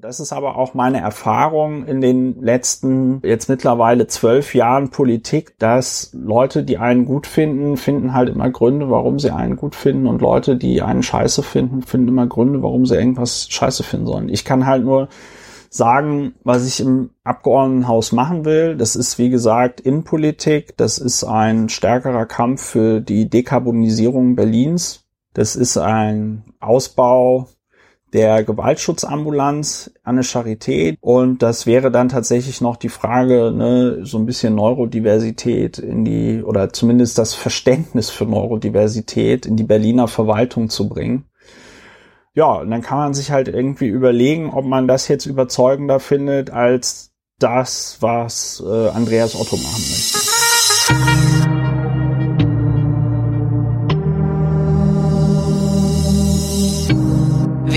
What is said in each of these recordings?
Das ist aber auch meine Erfahrung in den letzten jetzt mittlerweile zwölf Jahren Politik, dass Leute, die einen gut finden, finden halt immer Gründe, warum sie einen gut finden und Leute, die einen scheiße finden, finden immer Gründe, warum sie irgendwas scheiße finden sollen. Ich kann halt nur sagen, was ich im Abgeordnetenhaus machen will. Das ist, wie gesagt, Innenpolitik. Das ist ein stärkerer Kampf für die Dekarbonisierung Berlins. Das ist ein Ausbau der Gewaltschutzambulanz an der Charité und das wäre dann tatsächlich noch die Frage, ne, so ein bisschen Neurodiversität in die oder zumindest das Verständnis für Neurodiversität in die Berliner Verwaltung zu bringen. Ja, und dann kann man sich halt irgendwie überlegen, ob man das jetzt überzeugender findet als das, was äh, Andreas Otto machen möchte.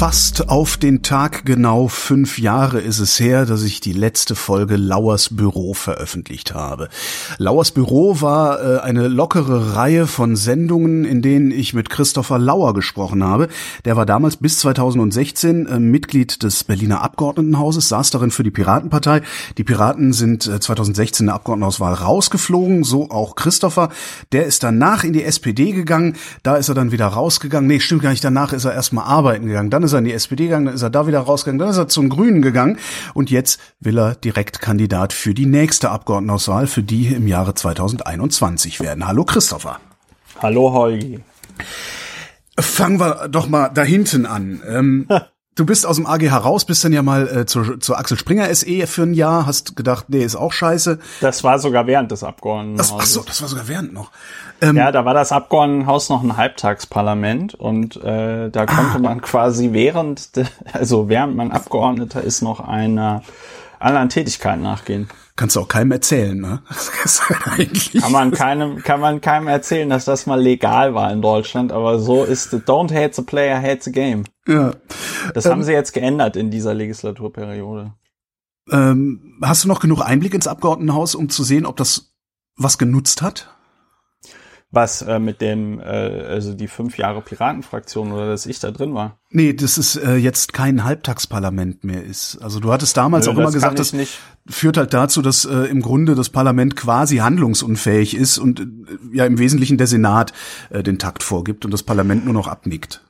Fast auf den Tag genau fünf Jahre ist es her, dass ich die letzte Folge Lauers Büro veröffentlicht habe. Lauers Büro war äh, eine lockere Reihe von Sendungen, in denen ich mit Christopher Lauer gesprochen habe. Der war damals bis 2016 äh, Mitglied des Berliner Abgeordnetenhauses, saß darin für die Piratenpartei. Die Piraten sind äh, 2016 in der Abgeordnetenhauswahl rausgeflogen, so auch Christopher. Der ist danach in die SPD gegangen, da ist er dann wieder rausgegangen. Nee, stimmt gar nicht, danach ist er erstmal arbeiten gegangen. Dann ist er in die SPD gegangen, dann ist er da wieder rausgegangen, dann ist er zum Grünen gegangen und jetzt will er Direktkandidat für die nächste Abgeordnetenhauswahl, für die im Jahre 2021 werden. Hallo Christopher. Hallo Holgi. Fangen wir doch mal da hinten an. Ähm, du bist aus dem AG heraus, bist dann ja mal äh, zur, zur Axel Springer SE für ein Jahr, hast gedacht, nee, ist auch scheiße. Das war sogar während des Abgeordnetenhauses. Ach so, das war sogar während noch. Ähm, ja, da war das Abgeordnetenhaus noch ein Halbtagsparlament und äh, da konnte ah. man quasi während, de, also während man Abgeordneter ist, noch einer anderen Tätigkeit nachgehen. Kannst du auch keinem erzählen, ne? kann man keinem, kann man keinem erzählen, dass das mal legal war in Deutschland, aber so ist don't hate the player, hate the game. Ja. Das ähm, haben sie jetzt geändert in dieser Legislaturperiode. Ähm, hast du noch genug Einblick ins Abgeordnetenhaus, um zu sehen, ob das was genutzt hat? Was äh, mit dem, äh, also die fünf Jahre Piratenfraktion oder dass ich da drin war? Nee, das ist äh, jetzt kein Halbtagsparlament mehr ist. Also du hattest damals Nö, auch immer gesagt, das nicht. führt halt dazu, dass äh, im Grunde das Parlament quasi handlungsunfähig ist und äh, ja im Wesentlichen der Senat äh, den Takt vorgibt und das Parlament nur noch abnickt.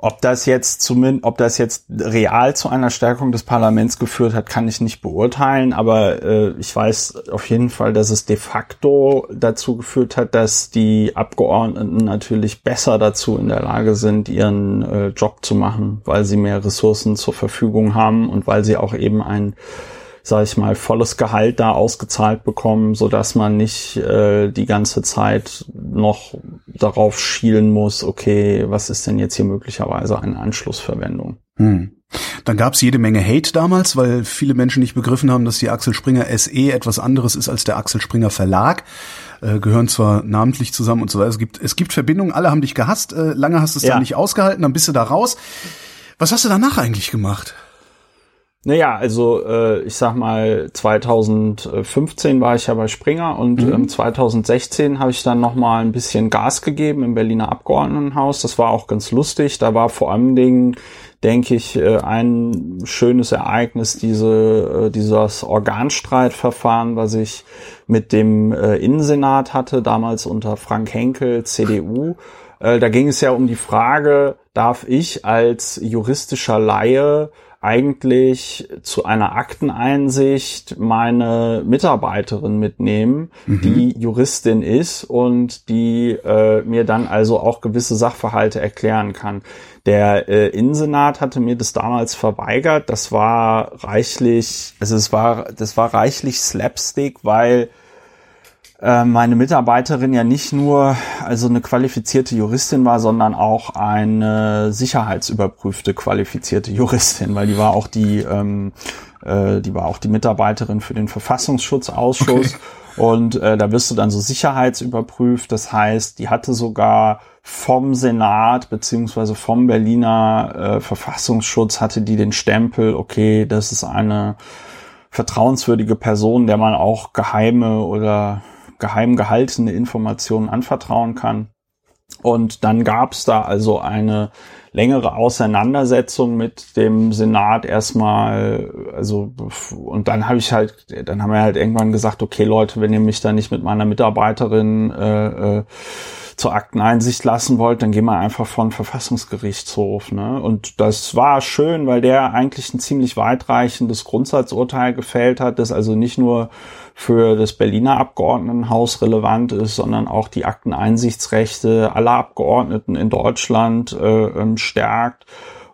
Ob das jetzt zumindest, ob das jetzt real zu einer Stärkung des Parlaments geführt hat, kann ich nicht beurteilen, aber äh, ich weiß auf jeden Fall, dass es de facto dazu geführt hat, dass die Abgeordneten natürlich besser dazu in der Lage sind, ihren äh, Job zu machen, weil sie mehr Ressourcen zur Verfügung haben und weil sie auch eben ein sage ich mal, volles Gehalt da ausgezahlt bekommen, so dass man nicht äh, die ganze Zeit noch darauf schielen muss, okay, was ist denn jetzt hier möglicherweise eine Anschlussverwendung? Hm. Dann gab es jede Menge Hate damals, weil viele Menschen nicht begriffen haben, dass die Axel Springer SE etwas anderes ist als der Axel Springer Verlag. Äh, gehören zwar namentlich zusammen und so weiter. Es gibt, es gibt Verbindungen, alle haben dich gehasst, äh, lange hast du es ja. dann nicht ausgehalten, dann bist du da raus. Was hast du danach eigentlich gemacht? Naja, also äh, ich sag mal, 2015 war ich ja bei Springer und mhm. ähm, 2016 habe ich dann noch mal ein bisschen Gas gegeben im Berliner Abgeordnetenhaus. Das war auch ganz lustig. Da war vor allen Dingen, denke ich, äh, ein schönes Ereignis diese äh, dieses Organstreitverfahren, was ich mit dem äh, Innensenat hatte, damals unter Frank Henkel, CDU. Äh, da ging es ja um die Frage, darf ich als juristischer Laie eigentlich zu einer Akteneinsicht meine Mitarbeiterin mitnehmen, mhm. die Juristin ist und die äh, mir dann also auch gewisse Sachverhalte erklären kann. Der äh, Innensenat hatte mir das damals verweigert. Das war reichlich, also es war, das war reichlich Slapstick, weil äh, meine Mitarbeiterin ja nicht nur also eine qualifizierte Juristin war, sondern auch eine sicherheitsüberprüfte qualifizierte Juristin, weil die war auch die ähm, äh, die war auch die Mitarbeiterin für den Verfassungsschutzausschuss okay. und äh, da wirst du dann so sicherheitsüberprüft. Das heißt, die hatte sogar vom Senat beziehungsweise vom Berliner äh, Verfassungsschutz hatte die den Stempel, okay, das ist eine vertrauenswürdige Person, der man auch geheime oder geheim gehaltene Informationen anvertrauen kann. Und dann gab es da also eine längere Auseinandersetzung mit dem Senat erstmal, also und dann habe ich halt, dann haben wir halt irgendwann gesagt, okay Leute, wenn ihr mich da nicht mit meiner Mitarbeiterin äh, äh, zur Akteneinsicht lassen wollt, dann gehen wir einfach von Verfassungsgerichtshof. Ne? Und das war schön, weil der eigentlich ein ziemlich weitreichendes Grundsatzurteil gefällt hat, das also nicht nur für das Berliner Abgeordnetenhaus relevant ist, sondern auch die Akteneinsichtsrechte aller Abgeordneten in Deutschland äh, ähm, stärkt.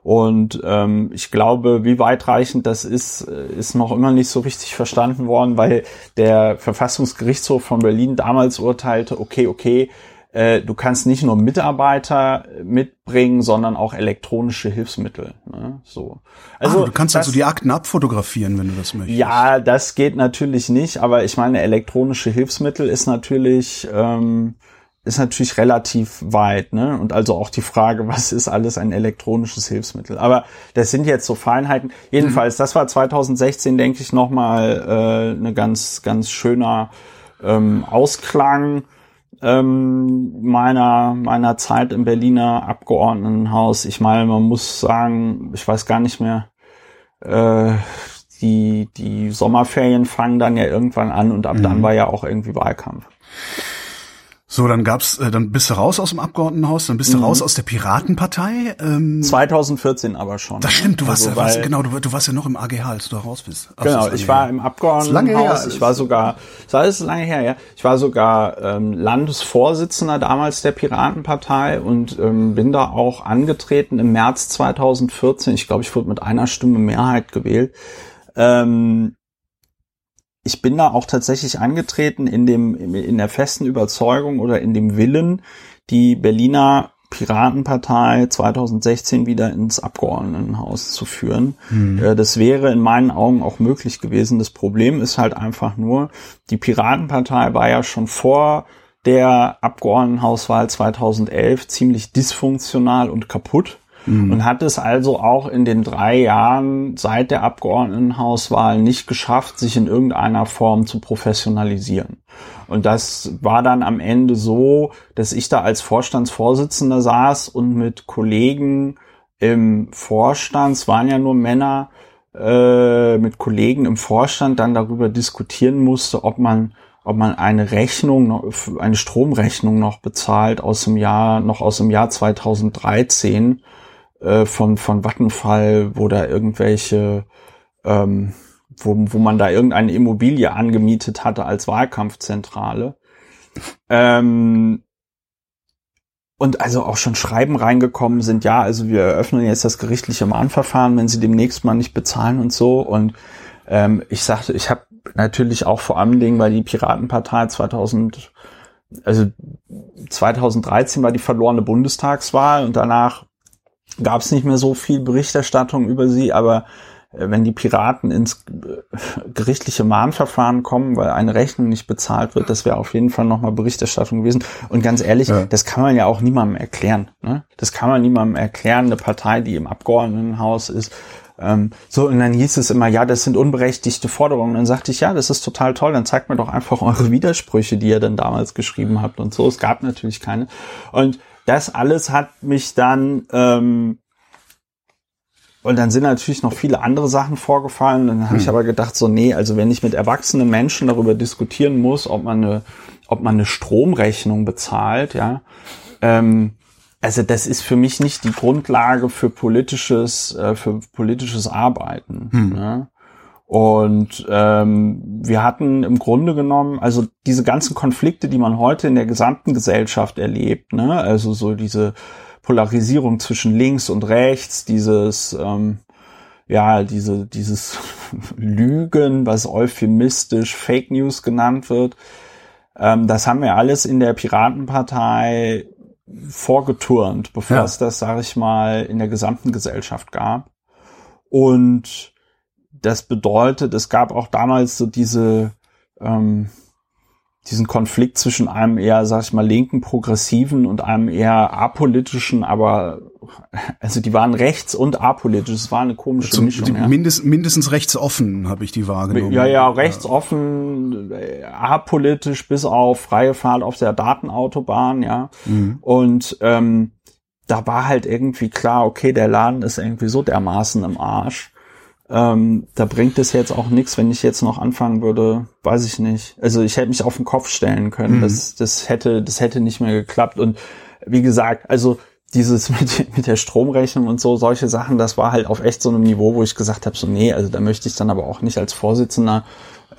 Und ähm, ich glaube, wie weitreichend das ist, äh, ist noch immer nicht so richtig verstanden worden, weil der Verfassungsgerichtshof von Berlin damals urteilte, okay, okay, äh, du kannst nicht nur Mitarbeiter mitbringen, sondern auch elektronische Hilfsmittel. Ne? So. Also ah, du kannst das, also die Akten abfotografieren, wenn du das möchtest. Ja, das geht natürlich nicht, aber ich meine, elektronische Hilfsmittel ist natürlich ähm, ist natürlich relativ weit, ne? Und also auch die Frage, was ist alles ein elektronisches Hilfsmittel? Aber das sind jetzt so Feinheiten. Jedenfalls, mhm. das war 2016, denke ich, nochmal äh, eine ganz, ganz schöner ähm, Ausklang ähm, meiner, meiner Zeit im Berliner Abgeordnetenhaus. Ich meine, man muss sagen, ich weiß gar nicht mehr, äh, die, die Sommerferien fangen dann ja irgendwann an und ab mhm. dann war ja auch irgendwie Wahlkampf. So, dann gab's, äh, dann bist du raus aus dem Abgeordnetenhaus, dann bist du mhm. raus aus der Piratenpartei. Ähm, 2014 aber schon. Das stimmt, du warst, also, ja, warst genau, du, du, warst ja noch im AGH, als du da raus bist. Ach, genau, ich war im Abgeordnetenhaus, ich war sogar, das ist lange her, ja. Ich war sogar ähm, Landesvorsitzender damals der Piratenpartei und ähm, bin da auch angetreten im März 2014. Ich glaube, ich wurde mit einer Stimme Mehrheit gewählt. Ähm, ich bin da auch tatsächlich angetreten in dem, in der festen Überzeugung oder in dem Willen, die Berliner Piratenpartei 2016 wieder ins Abgeordnetenhaus zu führen. Mhm. Das wäre in meinen Augen auch möglich gewesen. Das Problem ist halt einfach nur, die Piratenpartei war ja schon vor der Abgeordnetenhauswahl 2011 ziemlich dysfunktional und kaputt mhm. und hat es also auch in den drei Jahren seit der Abgeordnetenhauswahl nicht geschafft, sich in irgendeiner Form zu professionalisieren. Und das war dann am Ende so, dass ich da als Vorstandsvorsitzender saß und mit Kollegen im Vorstand, es waren ja nur Männer, äh, mit Kollegen im Vorstand dann darüber diskutieren musste, ob man ob man eine Rechnung, eine Stromrechnung noch bezahlt aus dem Jahr, noch aus dem Jahr 2013 äh, von, von Vattenfall, wo da irgendwelche, ähm, wo, wo man da irgendeine Immobilie angemietet hatte als Wahlkampfzentrale. Ähm, und also auch schon Schreiben reingekommen sind, ja, also wir eröffnen jetzt das gerichtliche Mahnverfahren, wenn sie demnächst mal nicht bezahlen und so. Und ähm, ich sagte, ich habe natürlich auch vor allen Dingen, weil die Piratenpartei 2000, also 2013 war die verlorene Bundestagswahl und danach gab es nicht mehr so viel Berichterstattung über sie, aber äh, wenn die Piraten ins äh, gerichtliche Mahnverfahren kommen, weil eine Rechnung nicht bezahlt wird, das wäre auf jeden Fall nochmal Berichterstattung gewesen. Und ganz ehrlich, ja. das kann man ja auch niemandem erklären. Ne? Das kann man niemandem erklären, eine Partei, die im Abgeordnetenhaus ist. Ähm, so, und dann hieß es immer, ja, das sind unberechtigte Forderungen. Und dann sagte ich, ja, das ist total toll, dann zeigt mir doch einfach eure Widersprüche, die ihr dann damals geschrieben habt und so. Es gab natürlich keine. Und das alles hat mich dann ähm, und dann sind natürlich noch viele andere Sachen vorgefallen. Dann habe hm. ich aber gedacht, so, nee, also wenn ich mit erwachsenen Menschen darüber diskutieren muss, ob man eine, ob man eine Stromrechnung bezahlt, ja, ähm, also das ist für mich nicht die Grundlage für politisches, äh, für politisches Arbeiten. Hm. Ne? Und ähm, wir hatten im Grunde genommen, also diese ganzen Konflikte, die man heute in der gesamten Gesellschaft erlebt, ne, also so diese Polarisierung zwischen links und rechts, dieses ähm, ja, diese, dieses Lügen, was euphemistisch Fake News genannt wird, ähm, das haben wir alles in der Piratenpartei vorgeturnt, bevor ja. es das, sage ich mal, in der gesamten Gesellschaft gab. Und das bedeutet, es gab auch damals so diese, ähm, diesen Konflikt zwischen einem eher, sag ich mal, linken, progressiven und einem eher apolitischen, aber also die waren rechts und apolitisch. Es war eine komische Zum, Mischung. Ja. mindest, mindestens rechtsoffen habe ich die wahrgenommen. Ja, ja, rechtsoffen, äh, apolitisch bis auf freie Fahrt auf der Datenautobahn, ja. Mhm. Und ähm, da war halt irgendwie klar, okay, der Laden ist irgendwie so dermaßen im Arsch. Ähm, da bringt es jetzt auch nichts, wenn ich jetzt noch anfangen würde, weiß ich nicht. Also ich hätte mich auf den Kopf stellen können. Mhm. Das, das hätte, das hätte nicht mehr geklappt. Und wie gesagt, also dieses mit, mit der Stromrechnung und so, solche Sachen, das war halt auf echt so einem Niveau, wo ich gesagt habe, so nee, also da möchte ich dann aber auch nicht als Vorsitzender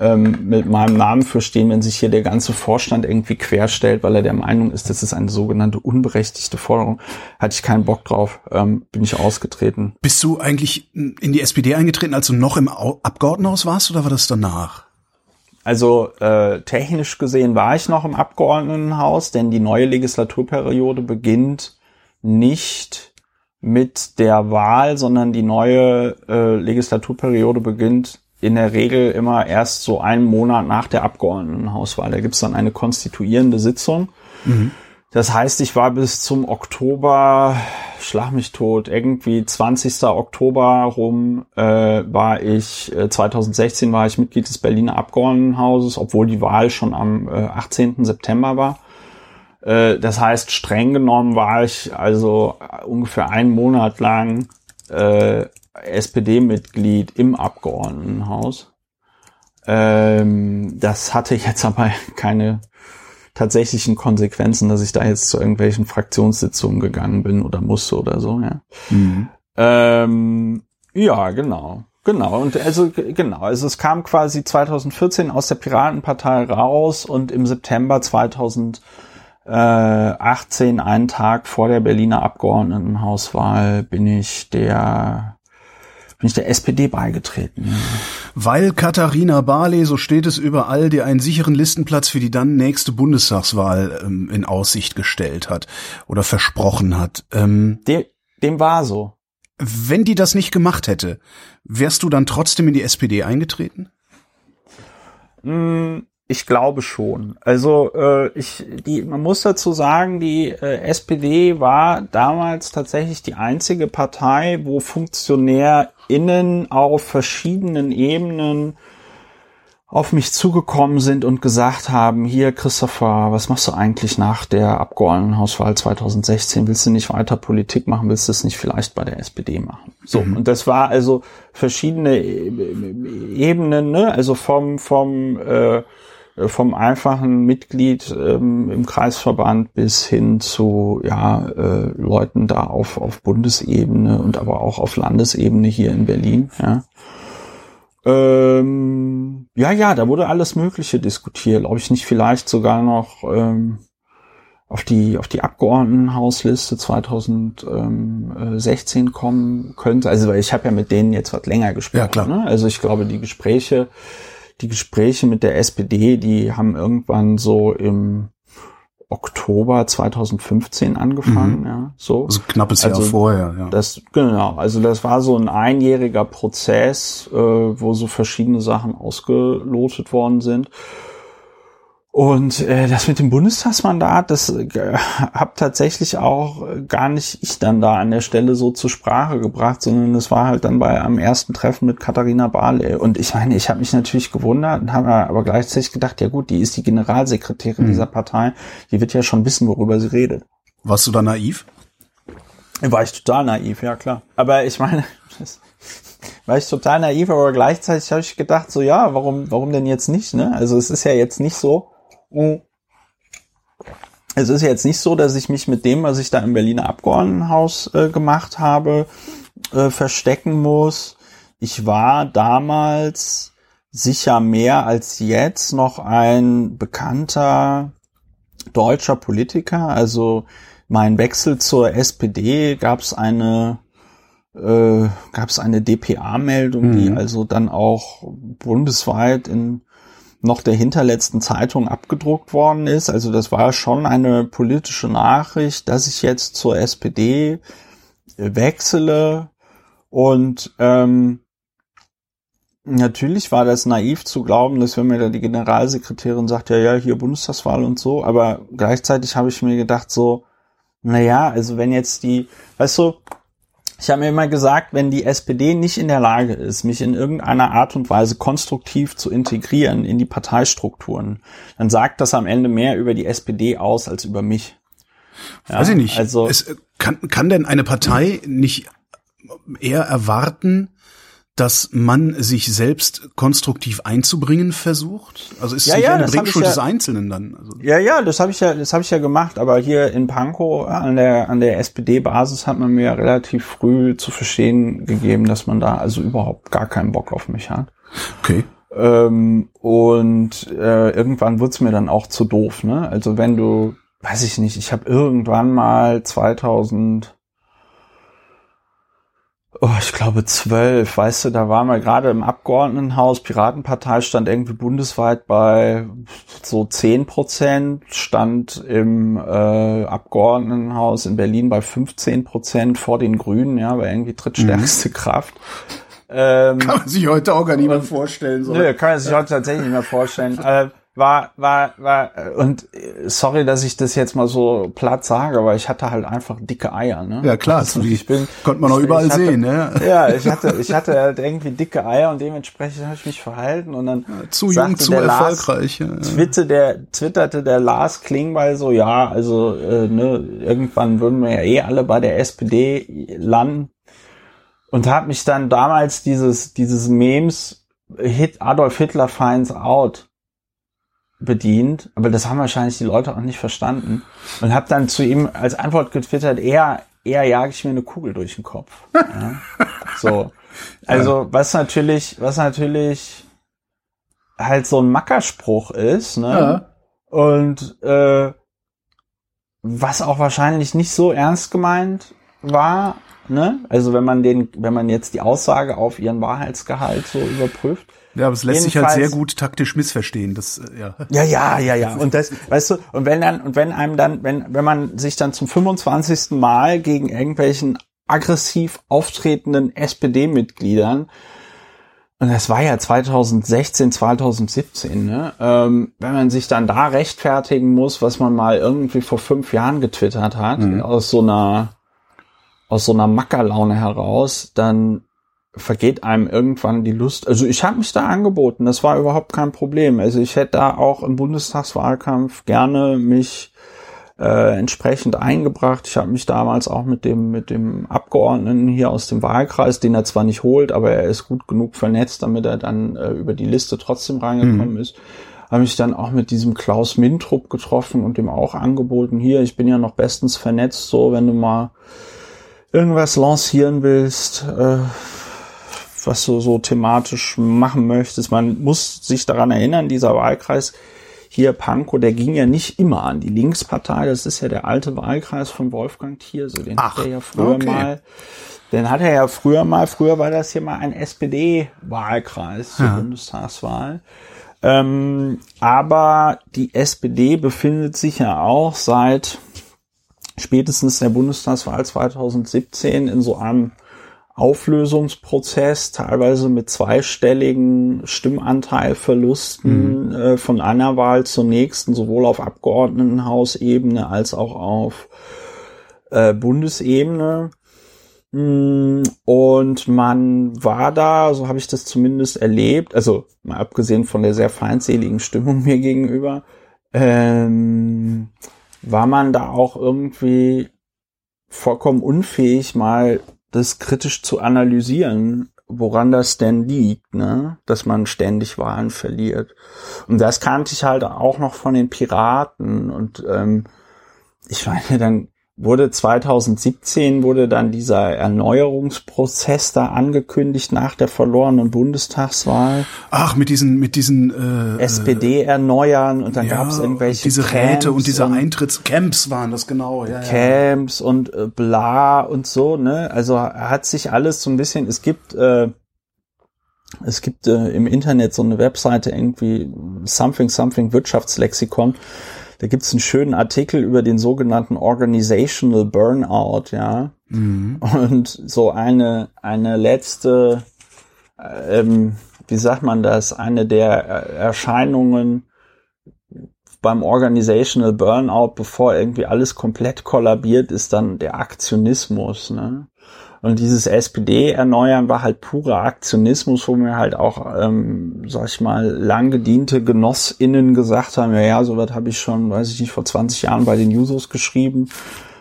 ähm, mit meinem Namen für stehen, wenn sich hier der ganze Vorstand irgendwie querstellt, weil er der Meinung ist, das ist eine sogenannte unberechtigte Forderung. Hatte ich keinen Bock drauf, ähm, bin ich ausgetreten. Bist du eigentlich in die SPD eingetreten, als du noch im Au- Abgeordnetenhaus warst oder war das danach? Also äh, technisch gesehen war ich noch im Abgeordnetenhaus, denn die neue Legislaturperiode beginnt nicht mit der Wahl, sondern die neue äh, Legislaturperiode beginnt in der Regel immer erst so einen Monat nach der Abgeordnetenhauswahl. Da gibt's dann eine konstituierende Sitzung. Das heißt, ich war bis zum Oktober, schlag mich tot, irgendwie 20. Oktober rum äh, war ich, äh, 2016 war ich Mitglied des Berliner Abgeordnetenhauses, obwohl die Wahl schon am äh, 18. September war. Äh, das heißt, streng genommen war ich also äh, ungefähr einen Monat lang äh, SPD-Mitglied im Abgeordnetenhaus. Ähm, das hatte jetzt aber keine tatsächlichen Konsequenzen, dass ich da jetzt zu irgendwelchen Fraktionssitzungen gegangen bin oder musste oder so, ja. Ähm, ja, genau. Genau, und also genau, also es kam quasi 2014 aus der Piratenpartei raus und im September 2018, einen Tag vor der Berliner Abgeordnetenhauswahl, bin ich der bin ich der SPD beigetreten. Weil Katharina Barley, so steht es überall, dir einen sicheren Listenplatz für die dann nächste Bundestagswahl ähm, in Aussicht gestellt hat oder versprochen hat. Ähm, Dem, dem war so. wenn die das nicht gemacht hätte, wärst du dann trotzdem in die SPD eingetreten? Mm, Ich glaube schon. Also äh, ich, die, man muss dazu sagen, die äh, SPD war damals tatsächlich die einzige Partei, wo FunktionärInnen auf verschiedenen Ebenen auf mich zugekommen sind und gesagt haben, hier Christopher, was machst du eigentlich nach der Abgeordnetenhauswahl 2016? Willst du nicht weiter Politik machen? Willst du es nicht vielleicht bei der SPD machen? So, und das war also verschiedene E- Ebenen, ne? also vom, vom, äh, vom einfachen Mitglied ähm, im Kreisverband bis hin zu ja, äh, Leuten da auf, auf Bundesebene und aber auch auf Landesebene hier in Berlin. Ja. Ähm, ja, ja, da wurde alles Mögliche diskutiert. Glaube ich nicht vielleicht sogar noch ähm, auf die auf die Abgeordnetenhausliste 2016 kommen könnte. Also weil ich habe ja mit denen jetzt was länger gesprochen. Ja, klar. Ne? Also ich glaube, die Gespräche, die Gespräche mit der SPD, die haben irgendwann so im Oktober 2015 angefangen. Ja, so. Also knappes Jahr Also, vorher, ja. Das, genau, also das war so ein einjähriger Prozess, äh, wo so verschiedene Sachen ausgelotet worden sind. Und äh, das mit dem Bundestagsmandat, das äh, hab tatsächlich auch äh, gar nicht ich dann da an der Stelle so zur Sprache gebracht, sondern es war halt dann bei am ersten Treffen mit Katharina Barley. Und ich meine, ich habe mich natürlich gewundert und habe aber gleichzeitig gedacht, ja gut, die ist die Generalsekretärin dieser Partei, die wird ja schon wissen, worüber sie redet. Warst du da naiv? War ich total naiv, ja klar. Aber ich meine, das war ich total naiv, aber gleichzeitig habe ich gedacht, so ja, warum, warum denn jetzt nicht? Ne? Also es ist ja jetzt nicht so. Mh, Es ist jetzt nicht so, dass ich mich mit dem, was ich da im Berliner Abgeordnetenhaus äh, gemacht habe, äh, verstecken muss. Ich war damals sicher mehr als jetzt noch ein bekannter deutscher Politiker. Also mein Wechsel zur SPD gab es eine äh, gab es eine DPA-Meldung, die also dann auch bundesweit in noch der hinterletzten Zeitung abgedruckt worden ist. Also das war schon eine politische Nachricht, dass ich jetzt zur SPD wechsle und ähm, Natürlich war das naiv zu glauben, dass wenn mir da die Generalsekretärin sagt, ja, ja, hier Bundestagswahl und so, aber gleichzeitig habe ich mir gedacht, so, Naja, also wenn jetzt die, weißt du, ich habe mir immer gesagt, wenn die SPD nicht in der Lage ist, mich in irgendeiner Art und Weise konstruktiv zu integrieren in die Parteistrukturen, dann sagt das am Ende mehr über die SPD aus als über mich. Ja, Weiß ich nicht. Also es, kann, kann denn eine Partei nicht eher erwarten, dass man sich selbst konstruktiv einzubringen versucht? Also ist es Ja, nicht ja, eine Bringschuld ja- des Einzelnen dann? Also, Ja, ja, das habe ich ja, das habe ich ja gemacht, aber hier in Pankow an der an der SPD-Basis hat man mir ja relativ früh zu verstehen gegeben, dass man da also überhaupt gar keinen Bock auf mich hat. okay. Ähm, und äh, irgendwann wird's mir dann auch zu doof, ne? Also wenn du, weiß ich nicht, ich habe irgendwann mal 2000 Oh, ich glaube zwölf, weißt du, da waren wir gerade im Abgeordnetenhaus, Piratenpartei stand irgendwie bundesweit bei so zehn Prozent, stand im äh, Abgeordnetenhaus in Berlin bei 15 Prozent vor den Grünen, ja, war irgendwie drittstärkste Kraft. Ähm, Kann man sich heute auch gar nicht mehr vorstellen. So. Nö, kann man sich heute tatsächlich nicht mehr vorstellen. äh, war, war, war, und äh, sorry, dass ich das jetzt mal so platt sage, aber ich hatte halt einfach dicke Eier, ne? Ja klar, Also ich bin, konnte man auch überall hatte, sehen, ne? Ja, ich hatte, ich hatte halt irgendwie dicke Eier und dementsprechend habe ich mich verhalten und dann Zu jung, zu der Lars, erfolgreich. Ja. Twitter, der, twitterte der Lars Klingbeil so, ja, also äh, ne, irgendwann würden wir ja eh alle bei der SPD landen. Und hat mich dann damals dieses, dieses Memes Hit Adolf Hitler finds out bedient, aber das haben wahrscheinlich die Leute auch nicht verstanden. Und habe dann zu ihm als Antwort getwittert, eher, eher jage ich mir eine Kugel durch den Kopf. Ja? So. Also, was natürlich, was natürlich halt so ein Mackerspruch ist, ne? Ja. Und äh, was auch wahrscheinlich nicht so ernst gemeint war, ne? Also wenn man den, wenn man jetzt die Aussage auf ihren Wahrheitsgehalt so überprüft. Ja, aber es lässt sich halt Jedenfalls- sehr gut taktisch missverstehen. Das, äh, ja. Ja, ja, ja, ja. Und das, weißt du, und wenn dann, und wenn einem dann, wenn, wenn man sich dann zum 25. Mal gegen irgendwelchen aggressiv auftretenden SPD-Mitgliedern und das war ja 2016, 2017, ne? Ähm, wenn man sich dann da rechtfertigen muss, was man mal irgendwie vor fünf Jahren getwittert hat, aus so einer, aus so einer Mackerlaune heraus, dann vergeht einem irgendwann die Lust. Also ich habe mich da angeboten, das war überhaupt kein Problem. Also ich hätte da auch im Bundestagswahlkampf gerne mich äh, entsprechend eingebracht. Ich habe mich damals auch mit dem mit dem Abgeordneten hier aus dem Wahlkreis, den er zwar nicht holt, aber er ist gut genug vernetzt, damit er dann äh, über die Liste trotzdem reingekommen ist. Habe mich dann auch mit diesem Klaus Mintrup getroffen und dem auch angeboten, hier, ich bin ja noch bestens vernetzt, so wenn du mal irgendwas lancieren willst, äh, was du so thematisch machen möchtest. Man muss sich daran erinnern, dieser Wahlkreis hier Pankow, der ging ja nicht immer an die Linkspartei. Das ist ja der alte Wahlkreis von Wolfgang Thierse. Den Ach, hat er ja früher okay. mal, den hat er ja früher mal, früher war das hier mal ein SPD-Wahlkreis zur Bundestagswahl. Ähm, aber die SPD befindet sich ja auch seit spätestens der Bundestagswahl 2017 in so einem Auflösungsprozess, teilweise mit zweistelligen Stimmanteilverlusten äh, von einer Wahl zur nächsten, sowohl auf Abgeordnetenhausebene als auch auf äh, Bundesebene. Mm, Und man war da, so habe ich das zumindest erlebt, also mal abgesehen von der sehr feindseligen Stimmung mir gegenüber, ähm, war man da auch irgendwie vollkommen unfähig, mal das kritisch zu analysieren, woran das denn liegt, ne? dass man ständig Wahlen verliert. Und das kannte ich halt auch noch von den Piraten. Und ähm, ich meine, dann wurde 2017 wurde dann dieser Erneuerungsprozess da angekündigt nach der verlorenen Bundestagswahl. Ach, mit diesen, mit diesen äh, SPD erneuern und dann ja, gab es irgendwelche diese Räte und Camps diese Eintrittscamps waren das genau. Ja, ja. Camps und äh, bla und so, ne? Also hat sich alles so ein bisschen, es gibt, äh, es gibt äh, im Internet so eine Webseite irgendwie Something Something Wirtschaftslexikon. Da gibt's einen schönen Artikel über den sogenannten Organizational Burnout, ja. Und so eine, eine letzte, ähm, wie sagt man das, eine der äh, Erscheinungen beim Organizational Burnout, bevor irgendwie alles komplett kollabiert, ist dann der Aktionismus. Ne? Und dieses SPD-Erneuern war halt purer Aktionismus, wo mir halt auch, ähm, sag ich mal, lang gediente GenossInnen gesagt haben, ja, ja, sowas habe ich schon, weiß ich nicht, vor 20 Jahren bei den Jusos geschrieben,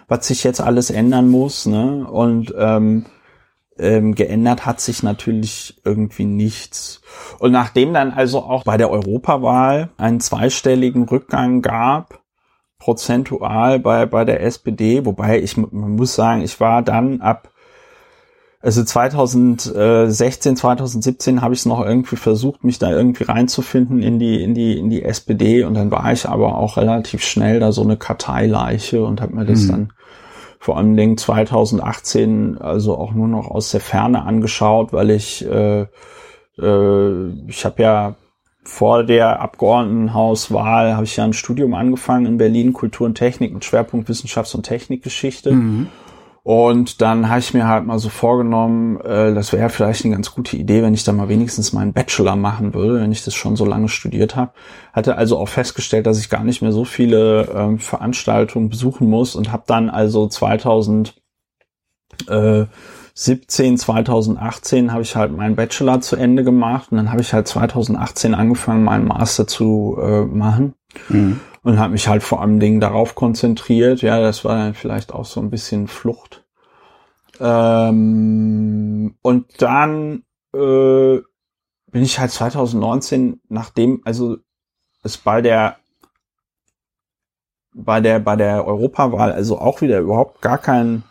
was sich jetzt alles ändern muss. Ne? Und ähm, ähm, geändert hat sich natürlich irgendwie nichts. Und nachdem dann also auch bei der Europawahl einen zweistelligen Rückgang gab, prozentual bei, bei der SPD, wobei ich man muss sagen, ich war dann ab also 2016, 2017 habe ich es noch irgendwie versucht, mich da irgendwie reinzufinden in die in die in die SPD und dann war ich aber auch relativ schnell da so eine Karteileiche und habe mir das mhm. dann vor allen Dingen 2018 also auch nur noch aus der Ferne angeschaut, weil ich äh, äh, ich habe ja vor der Abgeordnetenhauswahl habe ich ja ein Studium angefangen in Berlin Kultur und Technik mit Schwerpunkt Wissenschafts- und Technikgeschichte. Mhm. Und dann habe ich mir halt mal so vorgenommen, äh, das wäre vielleicht eine ganz gute Idee, wenn ich da mal wenigstens meinen Bachelor machen würde, wenn ich das schon so lange studiert habe. Hatte also auch festgestellt, dass ich gar nicht mehr so viele ähm, Veranstaltungen besuchen muss und habe dann also 2017, 2018 habe ich halt meinen Bachelor zu Ende gemacht und dann habe ich halt 2018 angefangen, meinen Master zu äh, machen. Mhm und habe mich halt vor allem Dingen darauf konzentriert. Ja, das war dann vielleicht auch so ein bisschen Flucht. Ähm, und dann äh, bin ich halt 2019, nachdem, also es bei der bei der bei der Europawahl also auch wieder überhaupt gar kein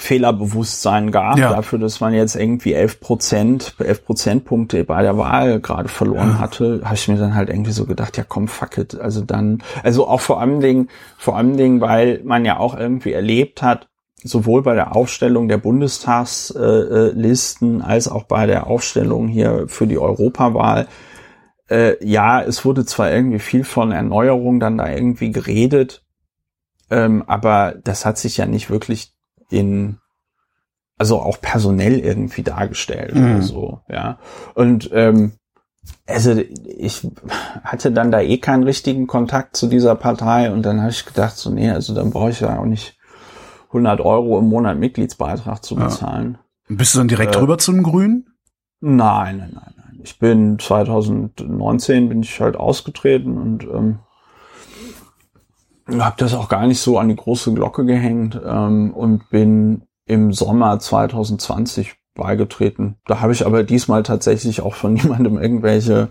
Fehlerbewusstsein gab, ja. dafür, dass man jetzt irgendwie 11 Prozent, 11 Prozentpunkte bei der Wahl gerade verloren ja. hatte, habe ich mir dann halt irgendwie so gedacht, ja komm, fuck it. Also dann, also auch vor allem Dingen, vor allem Dingen, weil man ja auch irgendwie erlebt hat, sowohl bei der Aufstellung der Bundestagslisten äh, als auch bei der Aufstellung hier für die Europawahl, äh, ja, es wurde zwar irgendwie viel von Erneuerung dann da irgendwie geredet, ähm, aber das hat sich ja nicht wirklich in also auch personell irgendwie dargestellt mhm. oder so, ja. Und ähm, also ich hatte dann da eh keinen richtigen Kontakt zu dieser Partei und dann habe ich gedacht, so nee, also dann brauche ich ja auch nicht 100 Euro im Monat Mitgliedsbeitrag zu bezahlen. Ja. Bist du dann direkt äh, rüber zum Grünen? Nein, nein, nein, nein. Ich bin 2019 bin ich halt ausgetreten und ähm, habe das auch gar nicht so an die große Glocke gehängt ähm, und bin im Sommer 2020 beigetreten. Da habe ich aber diesmal tatsächlich auch von niemandem irgendwelche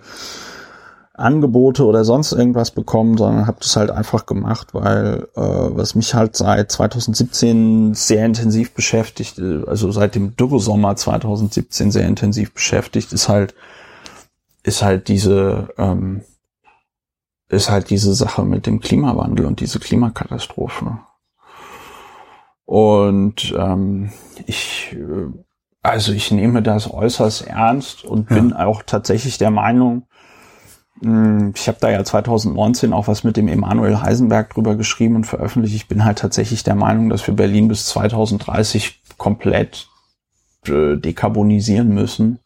Angebote oder sonst irgendwas bekommen, sondern habe das halt einfach gemacht, weil äh, was mich halt seit 2017 sehr intensiv beschäftigt, also seit dem Dürresommer 2017 sehr intensiv beschäftigt, ist halt ist halt diese ähm, ist halt diese Sache mit dem Klimawandel und diese Klimakatastrophe. Und ähm, ich, äh, also ich nehme das äußerst ernst und ja. bin auch tatsächlich der Meinung, hm, ich habe da ja 2019 auch was mit dem Emanuel Heisenberg drüber geschrieben und veröffentlicht. Ich bin halt tatsächlich der Meinung, dass wir Berlin bis 2030 komplett äh, dekarbonisieren müssen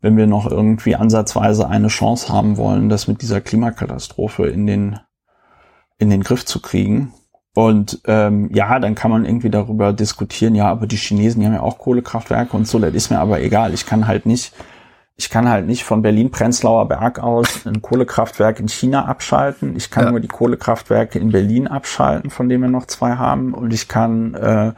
wenn wir noch irgendwie ansatzweise eine Chance haben wollen, das mit dieser Klimakatastrophe in den, in den Griff zu kriegen. Und ähm, ja, dann kann man irgendwie darüber diskutieren, ja, aber die Chinesen die haben ja auch Kohlekraftwerke und so, das ist mir aber egal. Ich kann halt nicht, ich kann halt nicht von Berlin-Prenzlauer Berg aus ein Kohlekraftwerk in China abschalten. Ich kann ja. nur die Kohlekraftwerke in Berlin abschalten, von denen wir noch zwei haben. Und ich kann äh,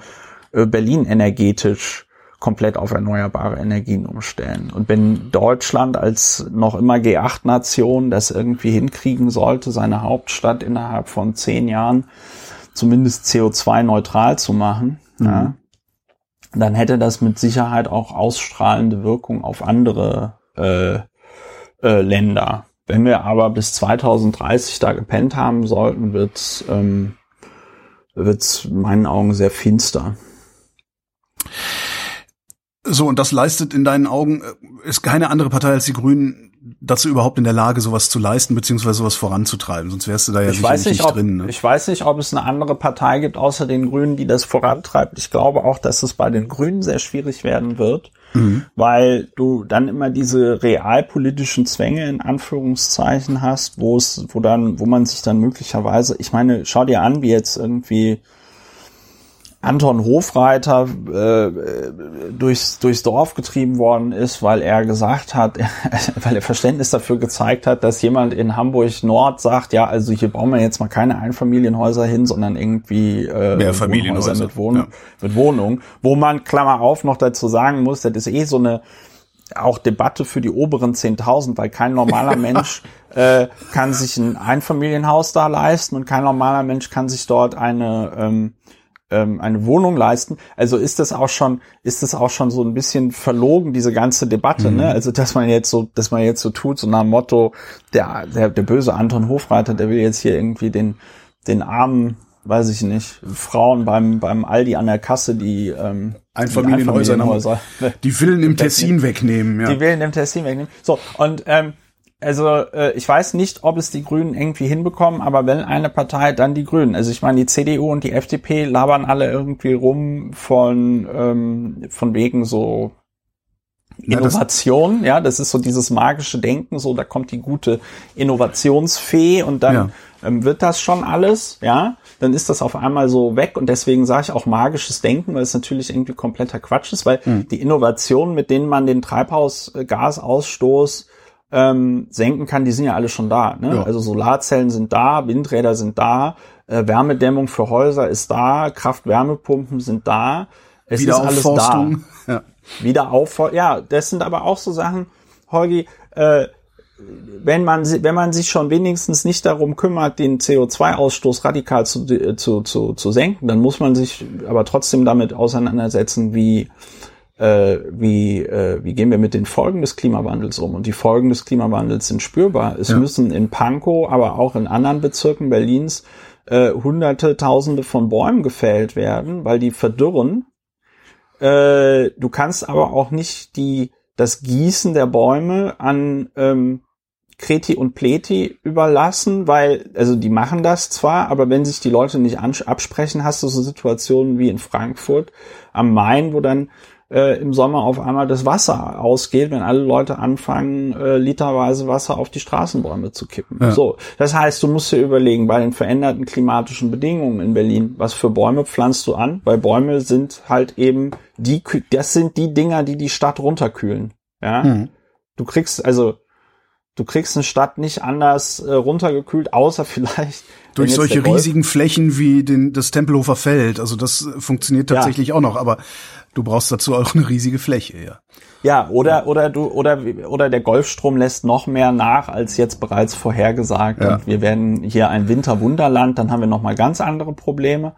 äh Berlin energetisch komplett auf erneuerbare Energien umstellen. Und wenn Deutschland als noch immer G8-Nation das irgendwie hinkriegen sollte, seine Hauptstadt innerhalb von zehn Jahren zumindest CO2-neutral zu machen, mhm. ja, dann hätte das mit Sicherheit auch ausstrahlende Wirkung auf andere äh, äh, Länder. Wenn wir aber bis 2030 da gepennt haben sollten, wird's ähm, wird's meinen Augen sehr finster. So, und das leistet in deinen Augen, äh, ist keine andere Partei als die Grünen dazu überhaupt in der Lage, sowas zu leisten, beziehungsweise sowas voranzutreiben. Sonst wärst du da ja ich weiß nicht, nicht ob, drin. Ne? Ich weiß nicht, ob es eine andere Partei gibt, außer den Grünen, die das vorantreibt. Ich glaube auch, dass es bei den Grünen sehr schwierig werden wird. mhm. weil du dann immer diese realpolitischen Zwänge in Anführungszeichen hast, wo es, wo dann, wo man sich dann möglicherweise, ich meine, schau dir an, wie jetzt irgendwie Anton Hofreiter äh, durchs, durchs Dorf getrieben worden ist, weil er gesagt hat, weil er Verständnis dafür gezeigt hat, dass jemand in Hamburg Nord sagt, ja, also hier bauen wir jetzt mal keine Einfamilienhäuser hin, sondern irgendwie äh, Mehr Familienhäuser mit, Wohn ja. mit Wohnungen, wo man, Klammer auf, noch dazu sagen muss, das ist eh so eine auch Debatte für die oberen 10.000, weil kein normaler Mensch äh, kann sich ein Einfamilienhaus da leisten und kein normaler Mensch kann sich dort eine ähm, ähm, eine Wohnung leisten. Also ist das auch schon, ist das auch schon so ein bisschen verlogen, diese ganze Debatte, mhm. ne? Also, dass man jetzt so, dass man jetzt so tut, so nach dem Motto, der, der, der böse Anton Hofreiter, der will jetzt hier irgendwie den, den armen, weiß ich nicht, Frauen beim, beim Aldi an der Kasse, die, ähm, Einfamilienhäuser, Einfamilienhäuser die Villen im Tessin wegnehmen, ja. Die Villen im Tessin wegnehmen. So, und ähm, also äh, ich weiß nicht, ob es die Grünen irgendwie hinbekommen, aber wenn eine Partei, dann die Grünen. Also ich meine, die CDU und die FDP labern alle irgendwie rum von ähm, von wegen so Innovation, ja das, ja, das ist so dieses magische Denken, so da kommt die gute Innovationsfee und dann ja. ähm, wird das schon alles, ja, dann ist das auf einmal so weg und deswegen sage ich auch magisches Denken, weil es natürlich irgendwie kompletter Quatsch ist, weil mhm. die Innovationen, mit denen man den Treibhausgasausstoß ähm, senken kann, die sind ja alle schon da. Ne? Ja. Also Solarzellen sind da, Windräder sind da, äh, Wärmedämmung für Häuser ist da, Kraft-Wärmepumpen sind da. Es ist alles da. Ja. Wiederaufforstung. Ja, das sind aber auch so Sachen, Holgi, äh, wenn man, wenn man sich schon wenigstens nicht darum kümmert, den CO2-Ausstoß radikal zu, zu, zu, zu senken, dann muss man sich aber trotzdem damit auseinandersetzen, wie äh, wie, äh, wie gehen wir mit den Folgen des Klimawandels um. Und die Folgen des Klimawandels sind spürbar. Es ja. müssen in Pankow, aber auch in anderen Bezirken Berlins äh, hunderte, tausende von Bäumen gefällt werden, weil die verdürren. Äh, du kannst aber auch nicht die, das Gießen der Bäume an ähm, Kreti und Pleti überlassen, weil, also die machen das zwar, aber wenn sich die Leute nicht absprechen, hast du so Situationen wie in Frankfurt am Main, wo dann äh, im Sommer auf einmal das Wasser ausgeht, wenn alle Leute anfangen, äh, literweise Wasser auf die Straßenbäume zu kippen. Ja. So, das heißt, du musst dir überlegen, bei den veränderten klimatischen Bedingungen in Berlin, was für Bäume pflanzt du an? Weil Bäume sind halt eben die, das sind die Dinger, die die Stadt runterkühlen. Ja, mhm. du kriegst also Du kriegst eine Stadt nicht anders äh, runtergekühlt, außer vielleicht durch solche riesigen Flächen wie den, das Tempelhofer Feld. Also das funktioniert tatsächlich ja. auch noch, aber du brauchst dazu auch eine riesige Fläche, ja. Ja, oder oder du oder oder der Golfstrom lässt noch mehr nach als jetzt bereits vorhergesagt. Ja. Und wir werden hier ein Winterwunderland, dann haben wir noch mal ganz andere Probleme.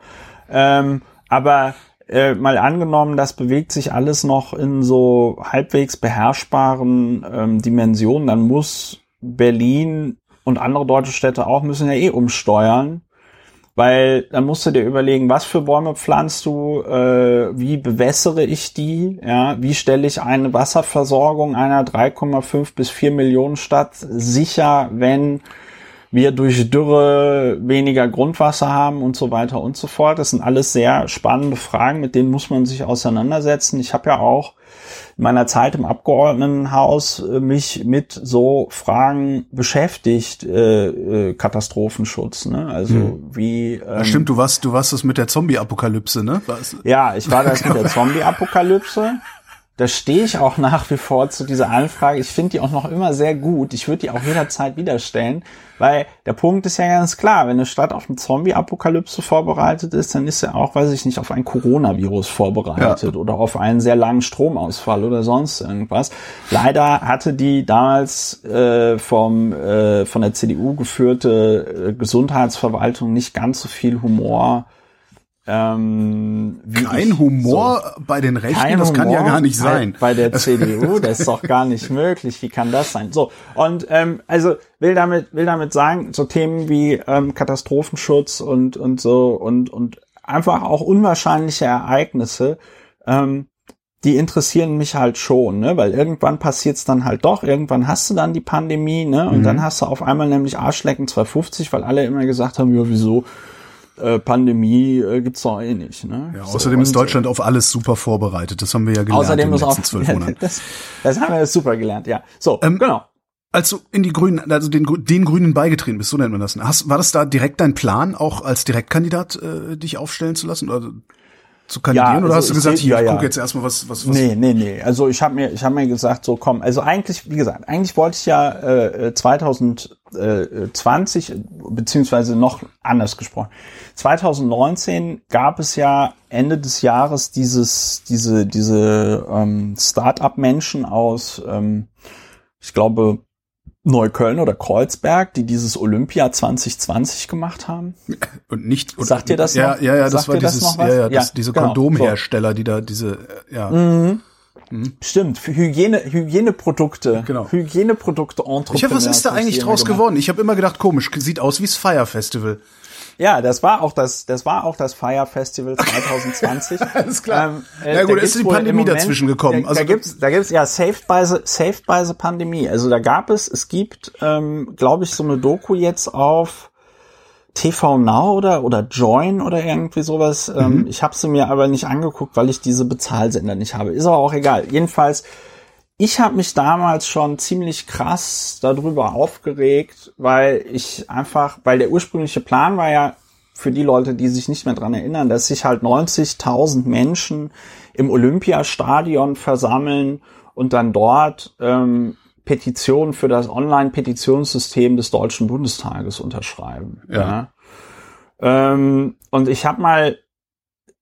Ähm, aber äh, mal angenommen, das bewegt sich alles noch in so halbwegs beherrschbaren ähm, Dimensionen, dann muss Berlin und andere deutsche Städte auch müssen ja eh umsteuern weil dann musst du dir überlegen, was für Bäume pflanzt du, äh, wie bewässere ich die, ja, wie stelle ich eine Wasserversorgung einer 3,5 bis 4 Millionen Stadt sicher, wenn wir durch Dürre weniger Grundwasser haben und so weiter und so fort. Das sind alles sehr spannende Fragen, mit denen muss man sich auseinandersetzen. Ich habe ja auch meiner Zeit im Abgeordnetenhaus äh, mich mit so Fragen beschäftigt, äh, äh, Katastrophenschutz, ne? Also hm. wie ähm, ja, stimmt, du warst du warst das mit der Zombie-Apokalypse, ne? Was? Ja, ich war das mit der Zombie-Apokalypse da stehe ich auch nach wie vor zu dieser Anfrage. Ich finde die auch noch immer sehr gut. Ich würde die auch jederzeit wieder stellen, weil der Punkt ist ja ganz klar, wenn eine Stadt auf eine Zombie-Apokalypse vorbereitet ist, dann ist sie auch, weiß ich nicht, auf ein Coronavirus vorbereitet ja. oder auf einen sehr langen Stromausfall oder sonst irgendwas. Leider hatte die damals äh, vom äh, von der CDU geführte äh, Gesundheitsverwaltung nicht ganz so viel Humor ähm, Kein ich, Humor so, bei den Rechten, das kann ja gar nicht sein. Bei, bei der CDU, das ist doch gar nicht möglich. Wie kann das sein? So und ähm, also will damit will damit sagen, so Themen wie ähm, Katastrophenschutz und und so und und einfach auch unwahrscheinliche Ereignisse, ähm, die interessieren mich halt schon, ne? Weil irgendwann passiert's dann halt doch. Irgendwann hast du dann die Pandemie, ne? Und mhm. dann hast du auf einmal nämlich Arschlecken 250, weil alle immer gesagt haben, ja wieso äh, Pandemie äh, gibt's doch eh nicht. Ne? Ja, außerdem so, ist Deutschland auf alles super vorbereitet. Das haben wir ja gelernt außerdem in den letzten zwölf Monaten. Das, das haben wir super gelernt, ja. So, ähm, genau. Als du in die Grünen, also den, den Grünen beigetreten bist, so nennt man das. Hast, war das da direkt dein Plan, auch als Direktkandidat äh, dich aufstellen zu lassen? Oder zu kandidieren? Ja, also oder hast du gesagt, ich, ja, ich gucke jetzt erstmal was, was, was? Nee, nee, nee. Also ich habe mir, ich habe mir gesagt, so komm, also eigentlich, wie gesagt, eigentlich wollte ich ja äh, 2020, beziehungsweise noch anders gesprochen. 2019 gab es ja Ende des Jahres dieses, diese, diese ähm, Start-up-Menschen aus, ähm, ich glaube, Neukölln oder Kreuzberg, die dieses Olympia 2020 gemacht haben. Und nicht und, Sagt ihr das ja, noch? Ja, ja, das Sagt war dieses das ja, ja, das, ja, diese genau, Kondomhersteller, so. die da diese äh, ja. Mhm. Mhm. Stimmt, für Hygiene, Hygieneprodukte, genau. Hygieneprodukte Entrepreneurs. Ich hab, was ist da eigentlich draus geworden? Ich habe immer gedacht, komisch, sieht aus wie das Fire Festival. Ja, das war auch das, das war auch das Fire Festival 2020. Alles klar. Ähm, äh, ja gut, ist die Pandemie Moment, dazwischen gekommen. Da, also da gibt's, da gibt's ja Saved by the, Saved by the Pandemie. Also da gab es, es gibt, ähm, glaube ich, so eine Doku jetzt auf TV Now oder oder Join oder irgendwie sowas. Ähm, mhm. ich habe sie mir aber nicht angeguckt, weil ich diese Bezahlsender nicht habe. Ist aber auch egal. Jedenfalls ich habe mich damals schon ziemlich krass darüber aufgeregt, weil ich einfach, weil der ursprüngliche Plan war ja für die Leute, die sich nicht mehr dran erinnern, dass sich halt 90.000 Menschen im Olympiastadion versammeln und dann dort ähm, Petitionen für das Online-Petitionssystem des Deutschen Bundestages unterschreiben. Ja. ja. Ähm, und ich habe mal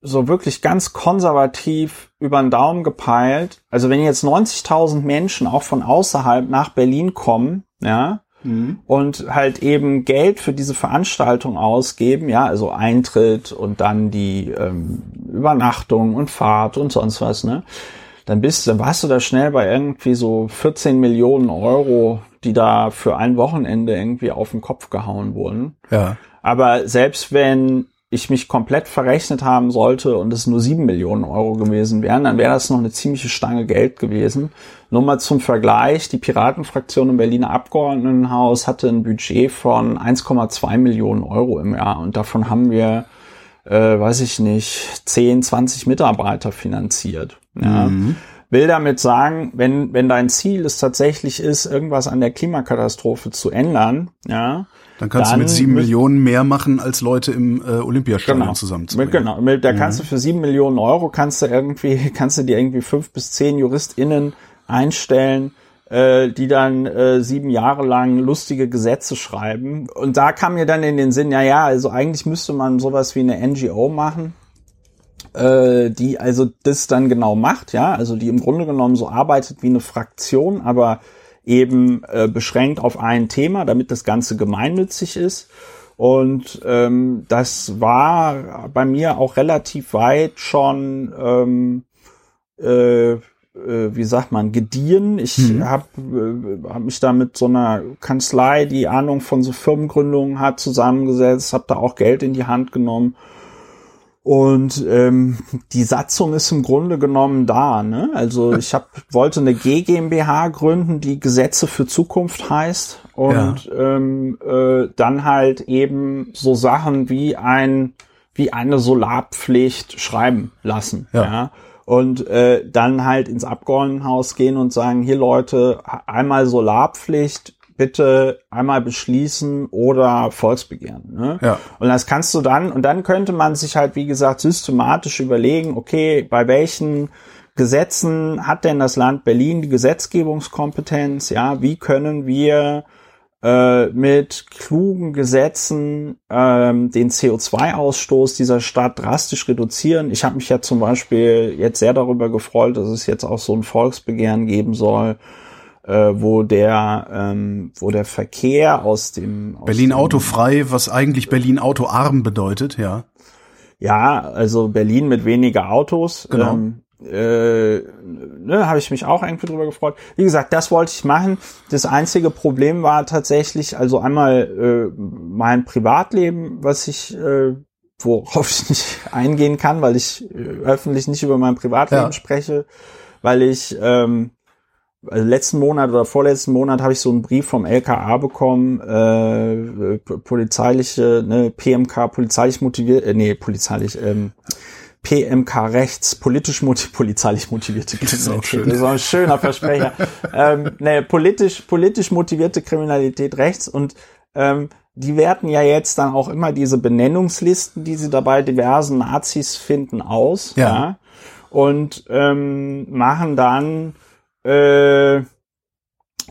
so wirklich ganz konservativ über den Daumen gepeilt. Also wenn jetzt 90.000 Menschen auch von außerhalb nach Berlin kommen, ja, mhm. und halt eben Geld für diese Veranstaltung ausgeben, ja, also Eintritt und dann die ähm, Übernachtung und Fahrt und sonst was, ne, dann bist, dann warst du da schnell bei irgendwie so 14 Millionen Euro, die da für ein Wochenende irgendwie auf den Kopf gehauen wurden. Ja. Aber selbst wenn ich mich komplett verrechnet haben sollte und es nur sieben Millionen Euro gewesen wären, dann wäre das noch eine ziemliche Stange Geld gewesen. Nur mal zum Vergleich, die Piratenfraktion im Berliner Abgeordnetenhaus hatte ein Budget von 1,2 Millionen Euro im Jahr und davon haben wir, äh, weiß ich nicht, 10, 20 Mitarbeiter finanziert. Ja. Mhm. Will damit sagen, wenn, wenn dein Ziel es tatsächlich ist, irgendwas an der Klimakatastrophe zu ändern, ja, dann kannst dann du mit sieben Millionen mehr machen, als Leute im äh, Olympiastadion genau, zusammenzubringen. Genau, mit, da mhm. kannst du für sieben Millionen Euro kannst du irgendwie, kannst du dir irgendwie fünf bis zehn JuristInnen einstellen, äh, die dann äh, sieben Jahre lang lustige Gesetze schreiben. Und da kam mir dann in den Sinn, ja, ja, also eigentlich müsste man sowas wie eine NGO machen, äh, die also das dann genau macht, ja, also die im Grunde genommen so arbeitet wie eine Fraktion, aber eben äh, beschränkt auf ein Thema, damit das Ganze gemeinnützig ist. Und ähm, das war bei mir auch relativ weit schon, ähm, äh, äh, wie sagt man, gediehen. Ich mhm. habe äh, hab mich da mit so einer Kanzlei, die Ahnung von so Firmengründungen hat, zusammengesetzt, habe da auch Geld in die Hand genommen und ähm, die Satzung ist im Grunde genommen da. Ne? Also ich hab, wollte eine G GmbH gründen, die Gesetze für Zukunft heißt und ja. ähm, äh, dann halt eben so Sachen wie ein wie eine Solarpflicht schreiben lassen. Ja. ja? Und äh, dann halt ins Abgeordnetenhaus gehen und sagen, hier Leute, einmal Solarpflicht, bitte einmal beschließen oder Volksbegehren. Ne? Ja. Und das kannst du dann, und dann könnte man sich halt, wie gesagt, systematisch überlegen, okay, bei welchen Gesetzen hat denn das Land Berlin die Gesetzgebungskompetenz? Ja, wie können wir äh, mit klugen Gesetzen ähm, den CO2-Ausstoß dieser Stadt drastisch reduzieren? Ich habe mich ja zum Beispiel jetzt sehr darüber gefreut, dass es jetzt auch so ein Volksbegehren geben soll, äh, wo der ähm, wo der Verkehr aus dem aus Berlin dem, autofrei, was eigentlich Berlin autoarm bedeutet, ja. Ja, also Berlin mit weniger Autos. Genau. Ähm, äh, ne, habe ich mich auch irgendwie drüber gefreut. Wie gesagt, das wollte ich machen. Das einzige Problem war tatsächlich, also einmal äh, mein Privatleben, was ich, äh, worauf ich nicht eingehen kann, weil ich äh, öffentlich nicht über mein Privatleben ja. spreche, weil ich ähm, letzten Monat oder vorletzten Monat habe ich so einen Brief vom LKA bekommen, äh, polizeiliche, ne, PMK, polizeilich motiviert, äh, nee, polizeilich, ähm, PMK rechts, politisch motiv polizeilich motivierte Kriminalität. Das ist auch ein schöner Versprecher. ähm, ne, politisch, politisch motivierte Kriminalität rechts und ähm, die werten ja jetzt dann auch immer diese Benennungslisten, die sie dabei diversen Nazis finden, aus. Ja. ja und ähm, machen dann äh,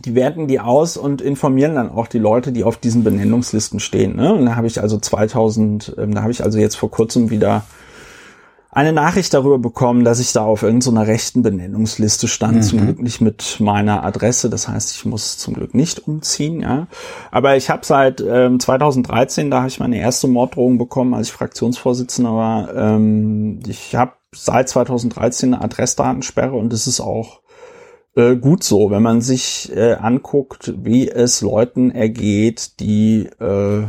die werten die aus und informieren dann auch die Leute, die auf diesen Benennungslisten stehen. Ne? Und da habe ich also 2000, ähm, da habe ich also jetzt vor kurzem wieder eine Nachricht darüber bekommen, dass ich da auf irgendeiner rechten Benennungsliste stand, mhm. zum Glück nicht mit meiner Adresse. Das heißt, ich muss zum Glück nicht umziehen. Ja, aber ich habe seit ähm, 2013, da habe ich meine erste Morddrohung bekommen, als ich Fraktionsvorsitzender war. Ähm, ich habe seit 2013 eine Adressdatensperre und es ist auch äh, gut so, wenn man sich äh, anguckt, wie es Leuten ergeht, die äh,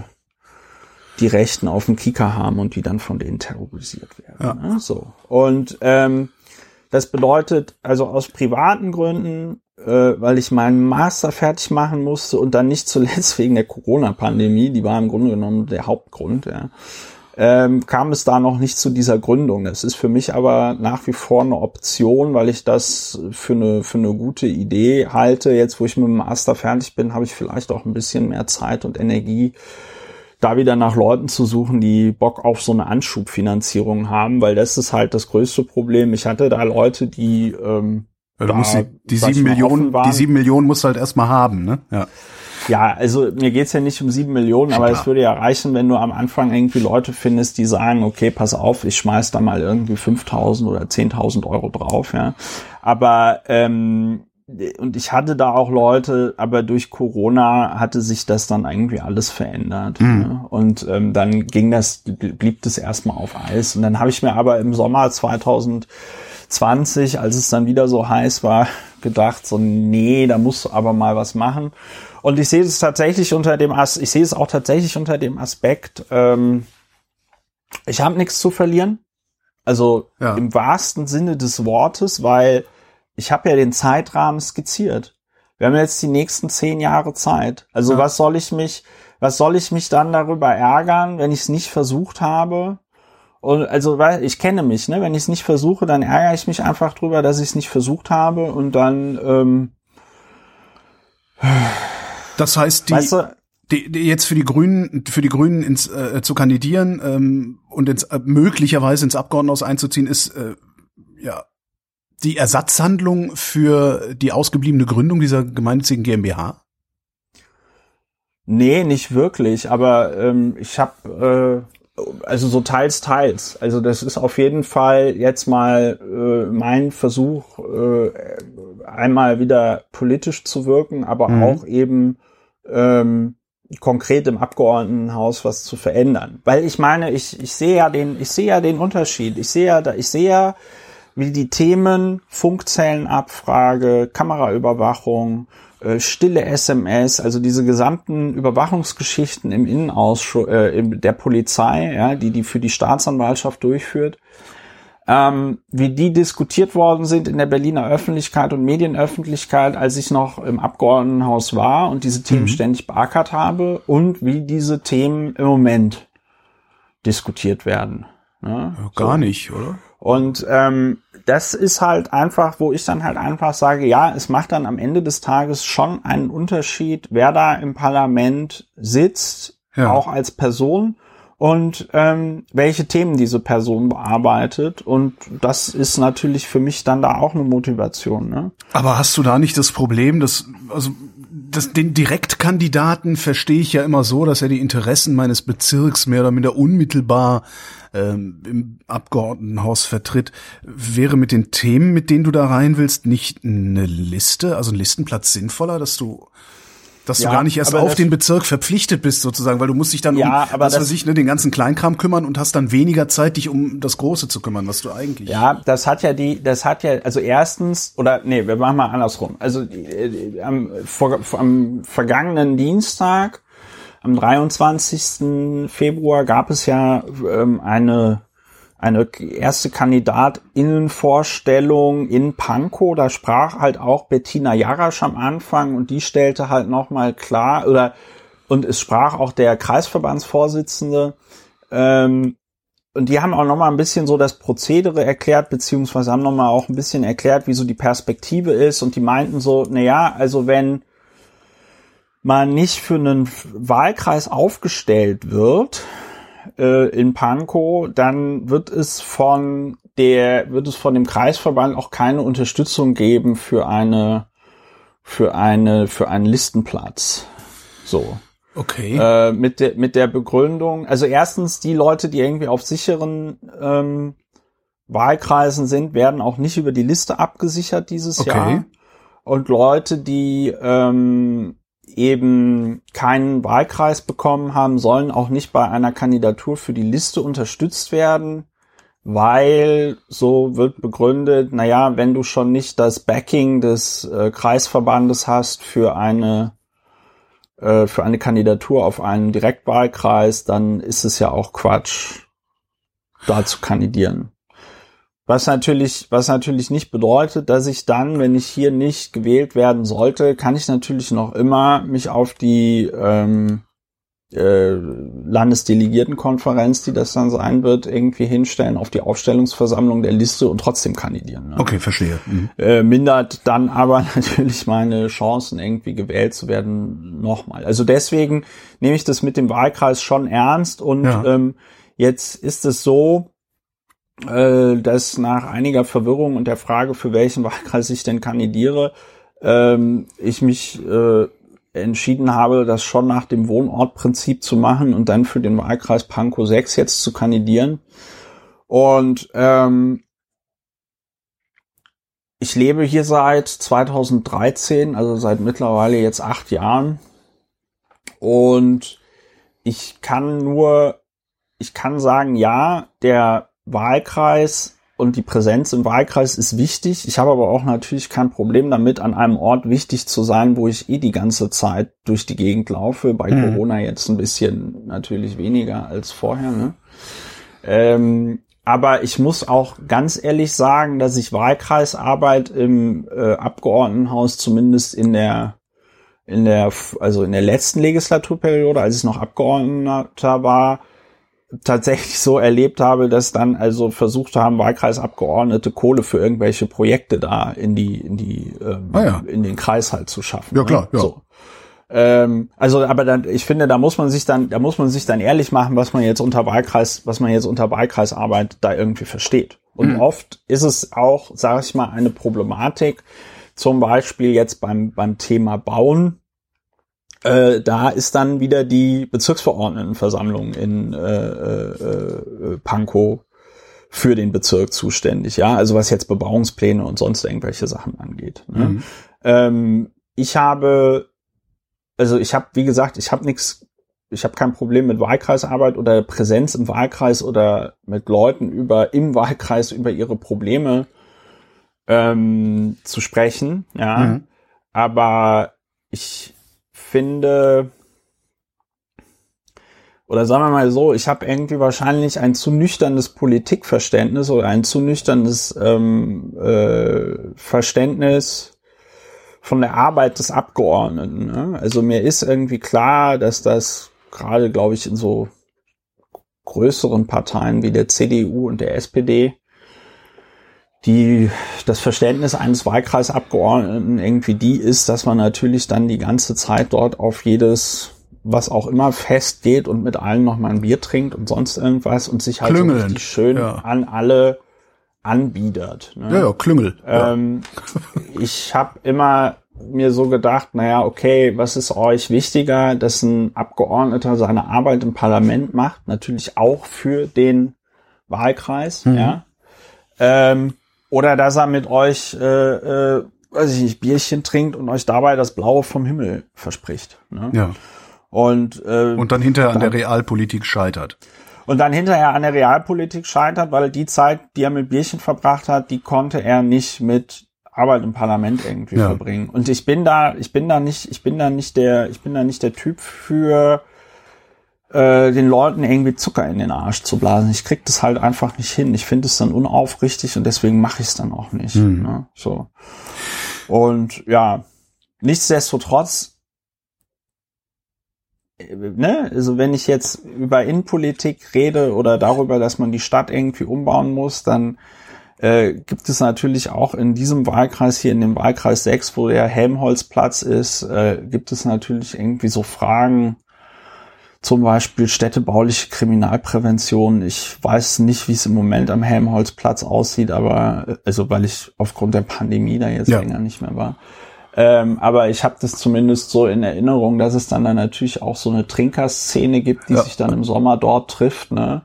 die Rechten auf dem Kicker haben und die dann von denen terrorisiert werden. Ja. Ne? So. Und ähm, das bedeutet also aus privaten Gründen, äh, weil ich meinen Master fertig machen musste und dann nicht zuletzt wegen der Corona-Pandemie, die war im Grunde genommen der Hauptgrund, ja, ähm, kam es da noch nicht zu dieser Gründung. Das ist für mich aber nach wie vor eine Option, weil ich das für eine, für eine gute Idee halte. Jetzt, wo ich mit dem Master fertig bin, habe ich vielleicht auch ein bisschen mehr Zeit und Energie, da wieder nach Leuten zu suchen, die Bock auf so eine Anschubfinanzierung haben, weil das ist halt das größte Problem. Ich hatte da Leute, die ähm, ja, du musst die, die sieben Millionen, die sieben Millionen musst du halt erstmal haben, ne? Ja. Ja, also mir geht's ja nicht um sieben Millionen, aber es würde ja reichen, wenn du am Anfang irgendwie Leute findest, die sagen, okay, pass auf, ich schmeiß da mal irgendwie 5.000 oder 10.000 Euro drauf, ja. Aber ähm, und ich hatte da auch Leute, aber durch Corona hatte sich das dann irgendwie alles verändert. Mhm. Ne? Und ähm, dann ging das, blieb das erstmal auf Eis. Und dann habe ich mir aber im Sommer 2020, als es dann wieder so heiß war, gedacht, so, nee, da musst du aber mal was machen. Und ich sehe es tatsächlich unter dem As ich sehe es auch tatsächlich unter dem Aspekt, ähm, ich habe nichts zu verlieren. Also ja. im wahrsten Sinne des Wortes, weil ich habe ja den Zeitrahmen skizziert. Wir haben jetzt die nächsten zehn Jahre Zeit. Also ja. was soll ich mich, was soll ich mich dann darüber ärgern, wenn ich es nicht versucht habe? Und also, weil ich kenne mich, ne? Wenn ich es nicht versuche, dann ärgere ich mich einfach drüber, dass ich es nicht versucht habe und dann. Ähm, das heißt, die, weißt du, die, die jetzt für die Grünen, für die Grünen ins, äh, zu kandidieren ähm, und ins, äh, möglicherweise ins Abgeordnetenhaus einzuziehen, ist äh, ja die Ersatzhandlung für die ausgebliebene Gründung dieser gemeinnützigen GmbH? Nee, nicht wirklich, aber ähm, ich habe äh, also so teils, teils. Also das ist auf jeden Fall jetzt mal äh, mein Versuch, äh, einmal wieder politisch zu wirken, aber mhm. auch eben ähm, konkret im Abgeordnetenhaus was zu verändern. Weil ich meine, ich, ich sehe ja den, ich sehe ja den Unterschied. Ich sehe ja, ich sehe ja, wie die Themen Funkzellenabfrage, Kameraüberwachung, äh, stille SMS, also diese gesamten Überwachungsgeschichten im Innenausschuss äh, der Polizei, ja, die die für die Staatsanwaltschaft durchführt, ähm, wie die diskutiert worden sind in der Berliner Öffentlichkeit und Medienöffentlichkeit, als ich noch im Abgeordnetenhaus war und diese Themen mhm. ständig beackert habe und wie diese Themen im Moment diskutiert werden. Ne? Ja, gar so. nicht, oder? Und ähm, das ist halt einfach, wo ich dann halt einfach sage, ja, es macht dann am Ende des Tages schon einen Unterschied, wer da im Parlament sitzt, ja. auch als Person und ähm, welche Themen diese Person bearbeitet. Und das ist natürlich für mich dann da auch eine Motivation. Ne? Aber hast du da nicht das Problem, dass also das, den Direktkandidaten verstehe ich ja immer so, dass er die Interessen meines Bezirks mehr oder minder unmittelbar ähm, im Abgeordnetenhaus vertritt. Wäre mit den Themen, mit denen du da rein willst, nicht eine Liste, also ein Listenplatz sinnvoller, dass du dass ja, du gar nicht erst auf den Bezirk verpflichtet bist sozusagen, weil du musst dich dann ja, um, was weiß ich, ne, den ganzen Kleinkram kümmern und hast dann weniger Zeit, dich um das Große zu kümmern, was du eigentlich. Ja, das hat ja die, das hat ja, also erstens, oder nee, wir machen mal andersrum. Also äh, am, vor, am vergangenen Dienstag, am 23. Februar gab es ja ähm, eine eine erste Kandidatinnenvorstellung in Pankow. Da sprach halt auch Bettina Jarasch am Anfang und die stellte halt nochmal klar, oder und es sprach auch der Kreisverbandsvorsitzende. Ähm, und die haben auch nochmal ein bisschen so das Prozedere erklärt, beziehungsweise haben nochmal auch ein bisschen erklärt, wie so die Perspektive ist. Und die meinten so, na ja, also wenn man nicht für einen Wahlkreis aufgestellt wird, äh, in Pankow, dann wird es von der, wird es von dem Kreisverband auch keine Unterstützung geben für eine, für eine, für einen Listenplatz. So. Okay. Äh, mit der, mit der Begründung, also erstens, die Leute, die irgendwie auf sicheren ähm, Wahlkreisen sind, werden auch nicht über die Liste abgesichert dieses Okay. Jahr. Und Leute, die ähm, eben keinen Wahlkreis bekommen haben, sollen auch nicht bei einer Kandidatur für die Liste unterstützt werden, weil so wird begründet, naja, wenn du schon nicht das Backing des äh, Kreisverbandes hast für eine äh, für eine Kandidatur auf einen Direktwahlkreis, dann ist es ja auch Quatsch, da zu kandidieren. Was natürlich, was natürlich nicht bedeutet, dass ich dann, wenn ich hier nicht gewählt werden sollte, kann ich natürlich noch immer mich auf die ähm, äh, Landesdelegiertenkonferenz, die das dann sein wird, irgendwie hinstellen, auf die Aufstellungsversammlung der Liste und trotzdem kandidieren. Ne? Okay, verstehe. Mhm. Äh, mindert dann aber natürlich meine Chancen, irgendwie gewählt zu werden, nochmal. Also deswegen nehme ich das mit dem Wahlkreis schon ernst und Ja. ähm, jetzt ist es so, dass nach einiger Verwirrung und der Frage, für welchen Wahlkreis ich denn kandidiere, ähm, ich mich äh, entschieden habe, das schon nach dem Wohnortprinzip zu machen und dann für den Wahlkreis Pankow 6 jetzt zu kandidieren. Und ähm, ich lebe hier seit 2013, also seit mittlerweile jetzt acht Jahren. Und ich kann nur, ich kann sagen, ja, der Wahlkreis und die Präsenz im Wahlkreis ist wichtig. Ich habe aber auch natürlich kein Problem damit, an einem Ort wichtig zu sein, wo ich eh die ganze Zeit durch die Gegend laufe. Bei Mhm. Corona jetzt ein bisschen natürlich weniger als vorher. Ne? Ähm, aber ich muss auch ganz ehrlich sagen, dass ich Wahlkreisarbeit im äh, Abgeordnetenhaus zumindest in der in der also in der letzten Legislaturperiode, als ich noch Abgeordneter war, tatsächlich so erlebt habe, dass dann also versucht haben, Wahlkreisabgeordnete Kohle für irgendwelche Projekte da in die in die ähm, Ah ja. in den Kreis halt zu schaffen. Ja, klar, ja. So. Ähm, also, aber dann, ich finde, da muss man sich dann, da muss man sich dann ehrlich machen, was man jetzt unter Wahlkreis, was man jetzt unter Wahlkreisarbeit da irgendwie versteht. Und Mhm. oft ist es auch, sage ich mal, eine Problematik, zum Beispiel jetzt beim, beim Thema Bauen. Äh, da ist dann wieder die Bezirksverordnetenversammlung in äh, äh, äh, Pankow für den Bezirk zuständig, ja, also was jetzt Bebauungspläne und sonst irgendwelche Sachen angeht. Ne? Mhm. Ähm, ich habe, also ich habe, wie gesagt, ich habe nichts, ich habe kein Problem mit Wahlkreisarbeit oder Präsenz im Wahlkreis oder mit Leuten über im Wahlkreis über ihre Probleme ähm, zu sprechen, ja. Mhm. Aber ich finde, oder sagen wir mal so, ich habe irgendwie wahrscheinlich ein zu nüchternes Politikverständnis oder ein zu nüchternes ähm, äh, Verständnis von der Arbeit des Abgeordneten. Ne? Also mir ist irgendwie klar, dass das gerade, glaube ich, in so größeren Parteien wie der CDU und der SPD die das Verständnis eines Wahlkreisabgeordneten irgendwie die ist, dass man natürlich dann die ganze Zeit dort auf jedes was auch immer festgeht und mit allen noch mal ein Bier trinkt und sonst irgendwas und sich halt so richtig schön ja. an alle anbiedert. Ne? Ja, ja, Klüngel. ja. Ähm, ich habe immer mir so gedacht, naja, okay, was ist euch wichtiger, dass ein Abgeordneter seine Arbeit im Parlament macht, natürlich auch für den Wahlkreis, Mhm. ja. Ähm, oder dass er mit euch, äh, äh, weiß ich nicht, Bierchen trinkt und euch dabei das Blaue vom Himmel verspricht. Ne? ja. Und, äh, Und dann hinterher an der Realpolitik scheitert. und dann hinterher an der Realpolitik scheitert, weil die Zeit, die er mit Bierchen verbracht hat, die konnte er nicht mit Arbeit im Parlament irgendwie Ja. verbringen. Und ich bin da, ich bin da nicht, ich bin da nicht der, ich bin da nicht der Typ für, äh, den Leuten irgendwie Zucker in den Arsch zu blasen. Ich krieg das halt einfach nicht hin. Ich finde es dann unaufrichtig und deswegen mache ich es dann auch nicht. Mhm. Ne? So. Und ja, nichtsdestotrotz ne, also wenn ich jetzt über Innenpolitik rede oder darüber, dass man die Stadt irgendwie umbauen muss, dann äh, gibt es natürlich auch in diesem Wahlkreis hier, in dem Wahlkreis 6, wo der Helmholtzplatz ist, äh, gibt es natürlich irgendwie so Fragen, zum Beispiel städtebauliche Kriminalprävention. Ich weiß nicht, wie es im Moment am Helmholtzplatz aussieht, aber äh, also weil ich aufgrund der Pandemie da jetzt ja. länger nicht mehr war. Ähm, aber ich habe das zumindest so in Erinnerung, dass es dann, dann natürlich auch so eine Trinkerszene gibt, die ja. sich dann im Sommer dort trifft. Ne?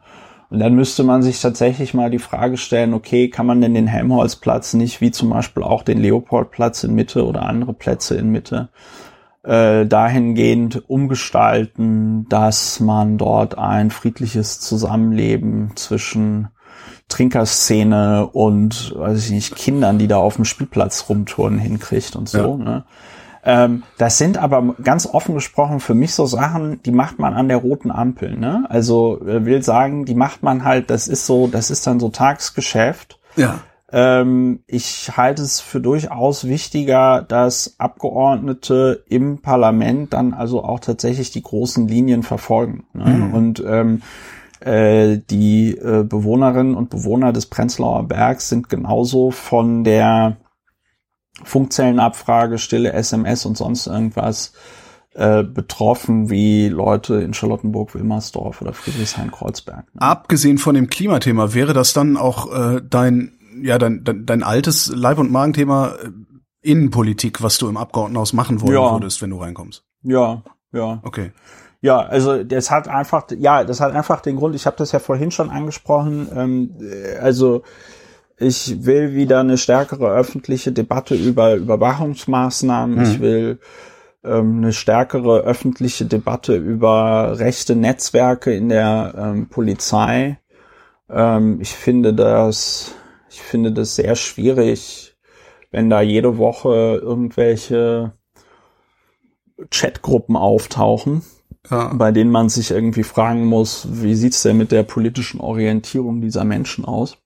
Und dann müsste man sich tatsächlich mal die Frage stellen, okay, kann man denn den Helmholtzplatz nicht, wie zum Beispiel auch den Leopoldplatz in Mitte oder andere Plätze in Mitte, äh, dahingehend umgestalten, dass man dort ein friedliches Zusammenleben zwischen Trinkerszene und, weiß ich nicht, Kindern, die da auf dem Spielplatz rumtouren, hinkriegt und so. Ja. Ne? Ähm, das sind aber ganz offen gesprochen für mich so Sachen, die macht man an der roten Ampel. Ne? Also äh, will sagen, die macht man halt, das ist so, das ist dann so Tagsgeschäft. Ja. Ähm, ich halte es für durchaus wichtiger, dass Abgeordnete im Parlament dann also auch tatsächlich die großen Linien verfolgen. Ne? Mhm. Und ähm, äh, die äh, Bewohnerinnen und Bewohner des Prenzlauer Bergs sind genauso von der Funkzellenabfrage, stille SMS und sonst irgendwas äh, betroffen wie Leute in Charlottenburg, Wilmersdorf oder Friedrichshain-Kreuzberg. Ne? Abgesehen von dem Klimathema, wäre das dann auch äh, dein, ja, dein, dein, dein altes Leib- und Magenthema äh, Innenpolitik, was du im Abgeordnetenhaus machen wollen ja. würdest, wenn du reinkommst? Ja, ja. Okay. Ja, also das hat einfach, ja, das hat einfach den Grund, ich habe das ja vorhin schon angesprochen, ähm, also ich will wieder eine stärkere öffentliche Debatte über Überwachungsmaßnahmen. Mhm. Ich will ähm, eine stärkere öffentliche Debatte über rechte Netzwerke in der ähm, Polizei. Ähm, ich finde das, ich finde das sehr schwierig, wenn da jede Woche irgendwelche Chatgruppen auftauchen ja. bei denen man sich irgendwie fragen muss, wie sieht's denn mit der politischen Orientierung dieser Menschen aus?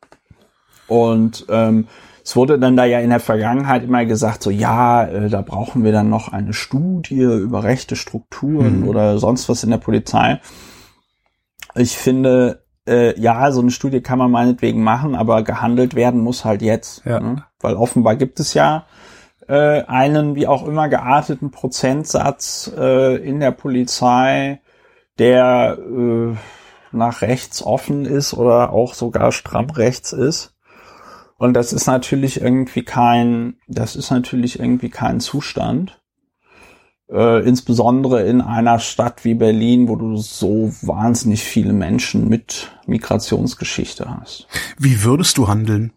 Und ähm, es wurde dann da ja in der Vergangenheit immer gesagt, so ja, äh, da brauchen wir dann noch eine Studie über rechte Strukturen mhm. oder sonst was in der Polizei. Ich finde, äh, ja, so eine Studie kann man meinetwegen machen, aber gehandelt werden muss halt jetzt. Ja. Ne? Weil offenbar gibt es ja äh, einen wie auch immer gearteten Prozentsatz äh, in der Polizei, der äh, nach rechts offen ist oder auch sogar stramm rechts ist. Und das ist natürlich irgendwie kein, das ist natürlich irgendwie kein Zustand. Äh, insbesondere in einer Stadt wie Berlin, wo du so wahnsinnig viele Menschen mit Migrationsgeschichte hast. Wie würdest du handeln?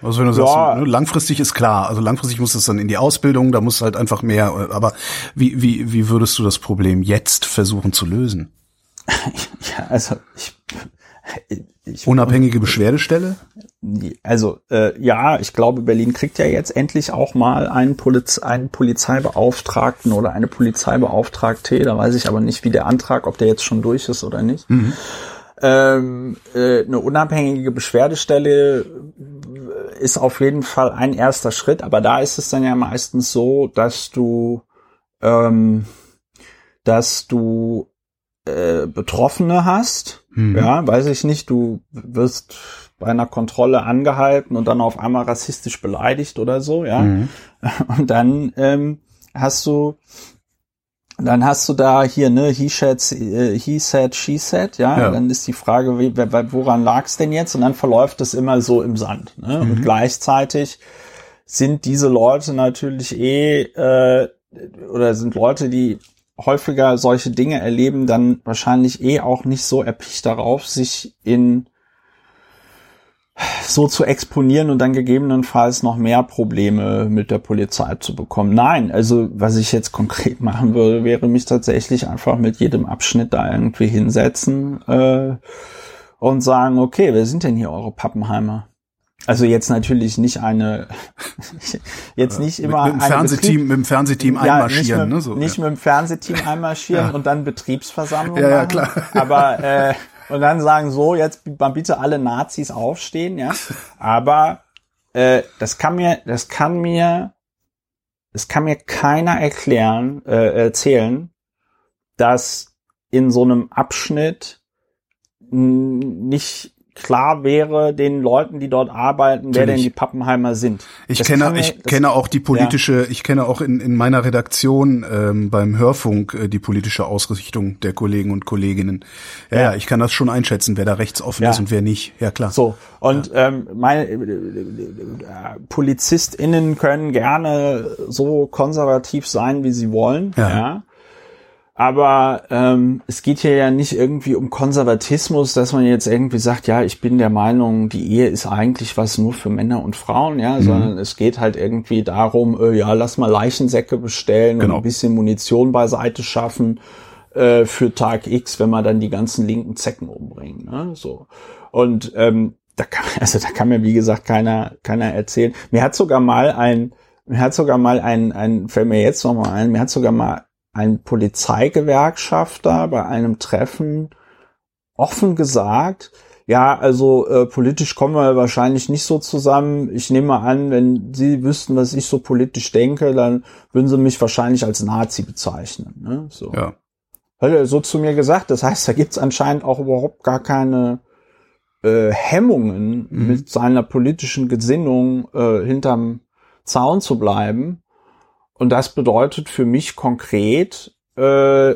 Also wenn du sagst, ne, langfristig ist klar, also langfristig muss es dann in die Ausbildung, da muss halt einfach mehr, aber wie, wie, wie würdest du das Problem jetzt versuchen zu lösen? ja, also ich, ich Unabhängige Beschwerdestelle? Also äh, ja, ich glaube, Berlin kriegt ja jetzt endlich auch mal einen, Poliz einen Polizeibeauftragten oder eine Polizeibeauftragte. Da weiß ich aber nicht, wie der Antrag, ob der jetzt schon durch ist oder nicht. Mhm. Ähm, äh, eine unabhängige Beschwerdestelle ist auf jeden Fall ein erster Schritt, aber da ist es dann ja meistens so, dass du, ähm, dass du äh, Betroffene hast. Mhm. Ja, weiß ich nicht, du wirst bei einer Kontrolle angehalten und dann auf einmal rassistisch beleidigt oder so, ja. Mhm. Und dann ähm, hast du dann hast du da hier, ne, he said, äh, he said, she said, ja? ja. Dann ist die Frage, woran lag's denn jetzt? Und dann verläuft es immer so im Sand. Ne? Mhm. Und gleichzeitig sind diese Leute natürlich eh, äh, oder sind Leute, die häufiger solche Dinge erleben, dann wahrscheinlich eh auch nicht so erpicht darauf, sich in so zu exponieren und dann gegebenenfalls noch mehr Probleme mit der Polizei zu bekommen. Nein, also was ich jetzt konkret machen würde, wäre mich tatsächlich einfach mit jedem Abschnitt da irgendwie hinsetzen äh, und sagen, okay, wer sind denn hier eure Pappenheimer? Also jetzt natürlich nicht eine, jetzt nicht immer mit, mit dem Fernsehteam, mit dem Fernsehteam ja, einmarschieren, nicht mit, ne? So, nicht ja. mit dem Fernsehteam einmarschieren Ja. und dann Betriebsversammlung Ja, ja, machen. klar. Aber äh, und dann sagen so, jetzt mal bitte alle Nazis aufstehen, ja. Aber äh, das kann mir, das kann mir, das kann mir keiner erklären, äh, erzählen, dass in so einem Abschnitt nicht klar wäre den Leuten, die dort arbeiten, wer denn die Pappenheimer sind. Ich Das kenne, mir- ich kenne auch die politische, ich kenne auch in, in meiner Redaktion ähm, beim Hörfunk äh, die politische Ausrichtung der Kollegen und Kolleginnen. Ja, ja, ich kann das schon einschätzen, wer da rechtsoffen Ja. ist und wer nicht. Ja, klar. So, und ähm, meine äh, äh, PolizistInnen können gerne so konservativ sein, wie sie wollen, Ja. Aber ähm, es geht hier ja nicht irgendwie um Konservatismus, dass man jetzt irgendwie sagt, ja, ich bin der Meinung, die Ehe ist eigentlich was nur für Männer und Frauen, ja, sondern es geht halt irgendwie darum, äh, ja, lass mal Leichensäcke bestellen Genau. und ein bisschen Munition beiseite schaffen äh, für Tag X, wenn man dann die ganzen linken Zecken umbringt. Ne? So. Und ähm, da kann, also da kann mir, wie gesagt, keiner, keiner erzählen. Mir hat sogar mal ein, mir hat sogar mal ein, ein, fällt mir jetzt noch mal ein, mir hat sogar mal ein Polizeigewerkschafter bei einem Treffen offen gesagt, ja, also äh, politisch kommen wir wahrscheinlich nicht so zusammen. Ich nehme an, wenn Sie wüssten, was ich so politisch denke, dann würden Sie mich wahrscheinlich als Nazi bezeichnen. Ne? So. Ja. Hat er so zu mir gesagt. Das heißt, da gibt's anscheinend auch überhaupt gar keine äh, Hemmungen, Mhm. mit seiner politischen Gesinnung äh, hinterm Zaun zu bleiben. Und das bedeutet für mich konkret, äh,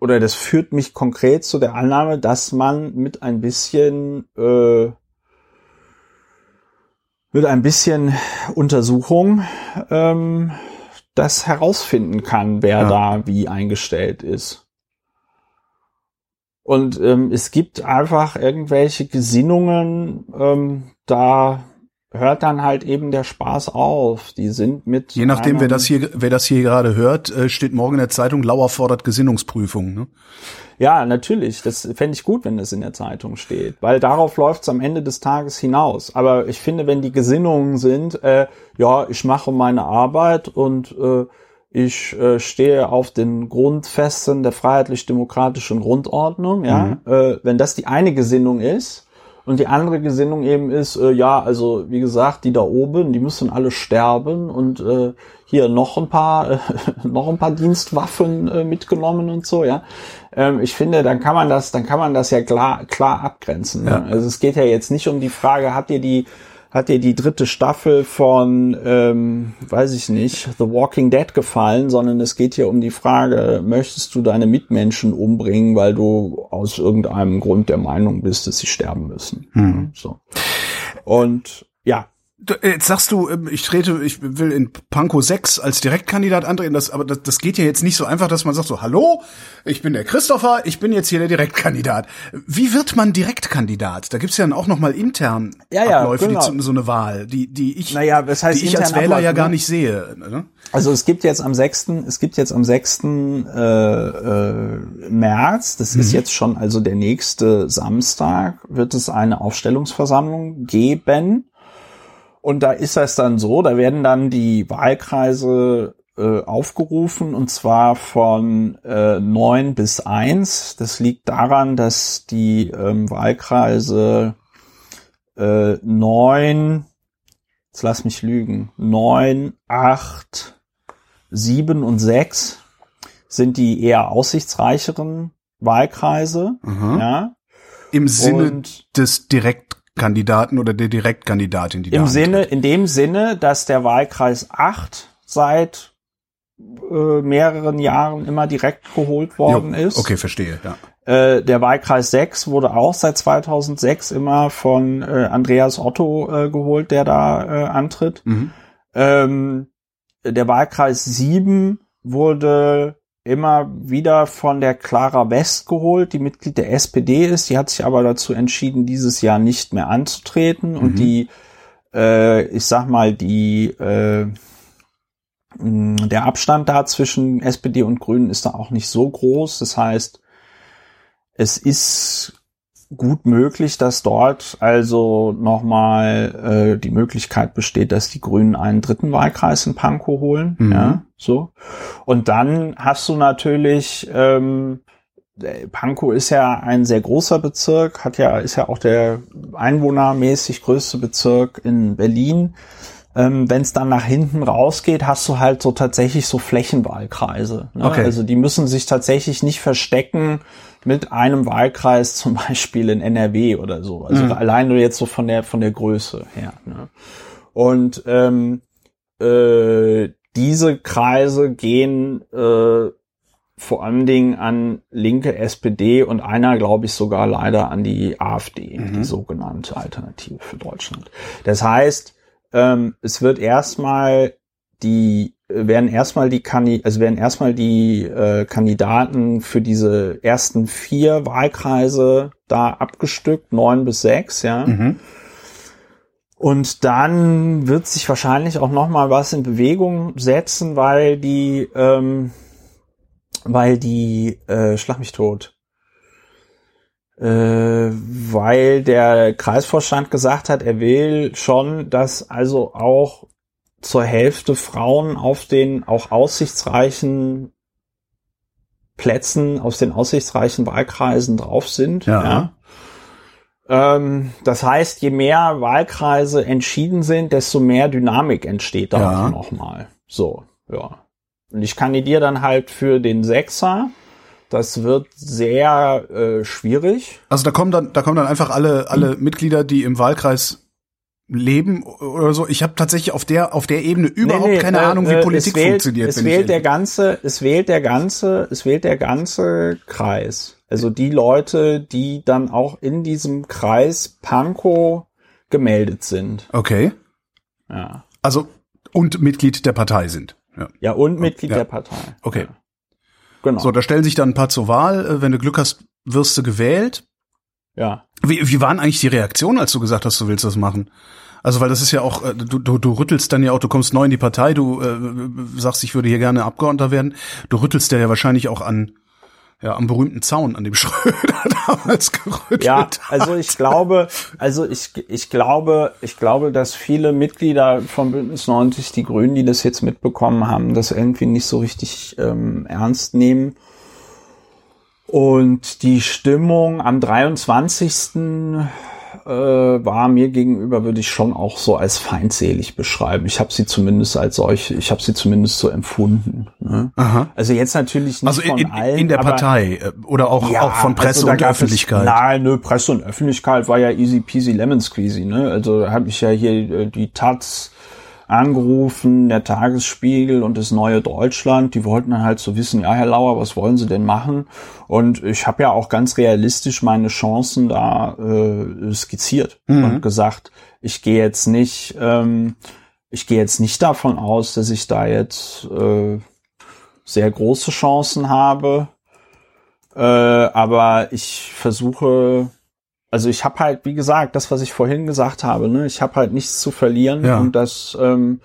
oder das führt mich konkret zu der Annahme, dass man mit ein bisschen äh, mit ein bisschen Untersuchung ähm, das herausfinden kann, wer Ja. da wie eingestellt ist. Und ähm, es gibt einfach irgendwelche Gesinnungen, ähm, da hört dann halt eben der Spaß auf. Die sind mit Je nachdem, wer das hier, wer das hier gerade hört, äh, steht morgen in der Zeitung, Lauer fordert Gesinnungsprüfung. Ne? Ja, natürlich. Das fände ich gut, wenn das in der Zeitung steht, weil darauf läuft es am Ende des Tages hinaus. Aber ich finde, wenn die Gesinnungen sind, äh, ja, ich mache meine Arbeit und äh, ich äh, stehe auf den Grundfesten der freiheitlich-demokratischen Grundordnung, ja, äh, wenn das die eine Gesinnung ist und die andere Gesinnung eben ist, äh, ja, also wie gesagt, die da oben, die müssen alle sterben und äh, hier noch ein paar, äh, noch ein paar Dienstwaffen äh, mitgenommen und so, ja. Ähm, ich finde, dann kann man das, dann kann man das ja klar, klar abgrenzen. Ne? Ja. Also es geht ja jetzt nicht um die Frage, hat dir die, hat dir die dritte Staffel von, ähm, weiß ich nicht, The Walking Dead gefallen, sondern es geht hier um die Frage, möchtest du deine Mitmenschen umbringen, weil du aus irgendeinem Grund der Meinung bist, dass sie sterben müssen. So. Und ja, Jetzt sagst du, ähm, ich trete, ich will in Pankow 6 als Direktkandidat antreten, das, aber das, das geht ja jetzt nicht so einfach, dass man sagt so, hallo, ich bin der Christopher, ich bin jetzt hier der Direktkandidat. Wie wird man Direktkandidat? Da gibt's ja dann auch noch mal intern Ja, ja, Abläufe, genau. die zu, so eine Wahl, die, die ich, Naja, was heißt die ich als Wähler ja Abläufe, gar ne? nicht sehe. Ne? Also es gibt jetzt am 6. es gibt jetzt am 6. Äh, äh, März, das ist jetzt schon also der nächste Samstag, wird es eine Aufstellungsversammlung geben. Und da ist das dann so, da werden dann die Wahlkreise äh, aufgerufen und zwar von äh, 9 bis 1. Das liegt daran, dass die ähm, Wahlkreise äh, 9, jetzt lass mich lügen, 9, 8, 7 und 6 sind die eher aussichtsreicheren Wahlkreise. Aha. Ja. Im Sinne Und des Direktkandidaten oder der Direktkandidatin, die da im antritt. Sinne, in dem Sinne, dass der Wahlkreis 8 seit äh, mehreren Jahren immer direkt geholt worden Jo, ist. Okay, verstehe, ja. Äh, der Wahlkreis 6 wurde auch seit 2006 immer von äh, Andreas Otto äh, geholt, der da äh, antritt. Mhm. Ähm, der Wahlkreis 7 wurde immer wieder von der Clara West geholt, die Mitglied der SPD ist. Die hat sich aber dazu entschieden, dieses Jahr nicht mehr anzutreten. Und die, äh, ich sag mal, die, äh, der Abstand da zwischen SPD und Grünen ist da auch nicht so groß. Das heißt, es ist gut möglich, dass dort also nochmal äh, die Möglichkeit besteht, dass die Grünen einen dritten Wahlkreis in Pankow holen. Mhm. Ja, so. Und dann hast du natürlich, ähm, Pankow ist ja ein sehr großer Bezirk, hat ja, ist ja auch der einwohnermäßig größte Bezirk in Berlin. Ähm, Wenn es dann nach hinten rausgeht, hast du halt so tatsächlich so Flächenwahlkreise. Ne? Okay. Also die müssen sich tatsächlich nicht verstecken mit einem Wahlkreis zum Beispiel in NRW oder so. Also mhm. allein nur jetzt so von der von der Größe her. Ne? Und ähm, äh, diese Kreise gehen äh, vor allen Dingen an linke SPD und einer, glaube ich, sogar leider an die AfD, mhm. die sogenannte Alternative für Deutschland. Das heißt, ähm, es wird erstmal die werden erstmal die Kandi also werden erstmal die äh, Kandidaten für diese ersten vier Wahlkreise da abgestückt, neun bis sechs, ja. Mhm. Und dann wird sich wahrscheinlich auch noch mal was in Bewegung setzen, weil die, ähm, weil die, äh, schlag mich tot, äh, weil der Kreisvorstand gesagt hat, er will schon, dass also auch zur Hälfte Frauen auf den auch aussichtsreichen Plätzen, aus den aussichtsreichen Wahlkreisen drauf sind. Ja. ja. Ähm, das heißt, je mehr Wahlkreise entschieden sind, desto mehr Dynamik entsteht da ja. auch nochmal. So, ja. Und ich kandidiere dann halt für den Sechser. Das wird sehr äh, schwierig. Also da kommen dann, da kommen dann einfach alle, alle. Mitglieder, die im Wahlkreis leben oder so. Ich habe tatsächlich auf der auf der Ebene überhaupt nee, nee, keine äh, Ahnung, wie äh, Politik wählt, funktioniert. Es wählt der ganze, es wählt der ganze, es wählt der ganze Kreis. Also die Leute, die dann auch in diesem Kreis Pankow gemeldet sind. Okay. Ja. Also und Mitglied der Partei sind. Ja, ja und Mitglied ja. der Partei. Okay. Ja. Genau. So, da stellen sich dann ein paar zur Wahl. Äh, wenn du Glück hast, wirst du gewählt. Ja. Wie, wie waren eigentlich die Reaktionen, als du gesagt hast, du willst das machen? Also weil das ist ja auch, äh, du, du, du rüttelst dann ja auch, du kommst neu in die Partei, du äh, sagst, ich würde hier gerne Abgeordneter werden. Du rüttelst ja wahrscheinlich auch an ja, am berühmten Zaun, an dem Schröder damals gerüttelt Ja, also ich glaube, also ich, ich glaube, ich glaube, dass viele Mitglieder von Bündnis 90, die Grünen, die das jetzt mitbekommen haben, das irgendwie nicht so richtig ähm, ernst nehmen und die Stimmung am 23. Äh, war mir gegenüber, würde ich schon auch so als feindselig beschreiben. Ich habe sie zumindest als solche, ich habe sie zumindest so empfunden. Ne? Aha. Also jetzt natürlich nicht also in, von allen. In der Partei äh, oder auch, ja, auch von Presse also und Öffentlichkeit. Es, nein, nö, Presse und Öffentlichkeit war ja easy peasy lemon squeezy. Ne? Also habe ich ja hier äh, die Taz angerufen, der Tagesspiegel und das Neue Deutschland. Die wollten dann halt so wissen, ja, Herr Lauer, was wollen Sie denn machen? Und ich habe ja auch ganz realistisch meine Chancen da äh, skizziert mhm. und gesagt, ich gehe jetzt nicht, ähm, ich gehe jetzt nicht davon aus, dass ich da jetzt äh, sehr große Chancen habe. Äh, aber ich versuche also ich habe halt, wie gesagt, das, was ich vorhin gesagt habe, ne, ich habe halt nichts zu verlieren ja. und das ähm,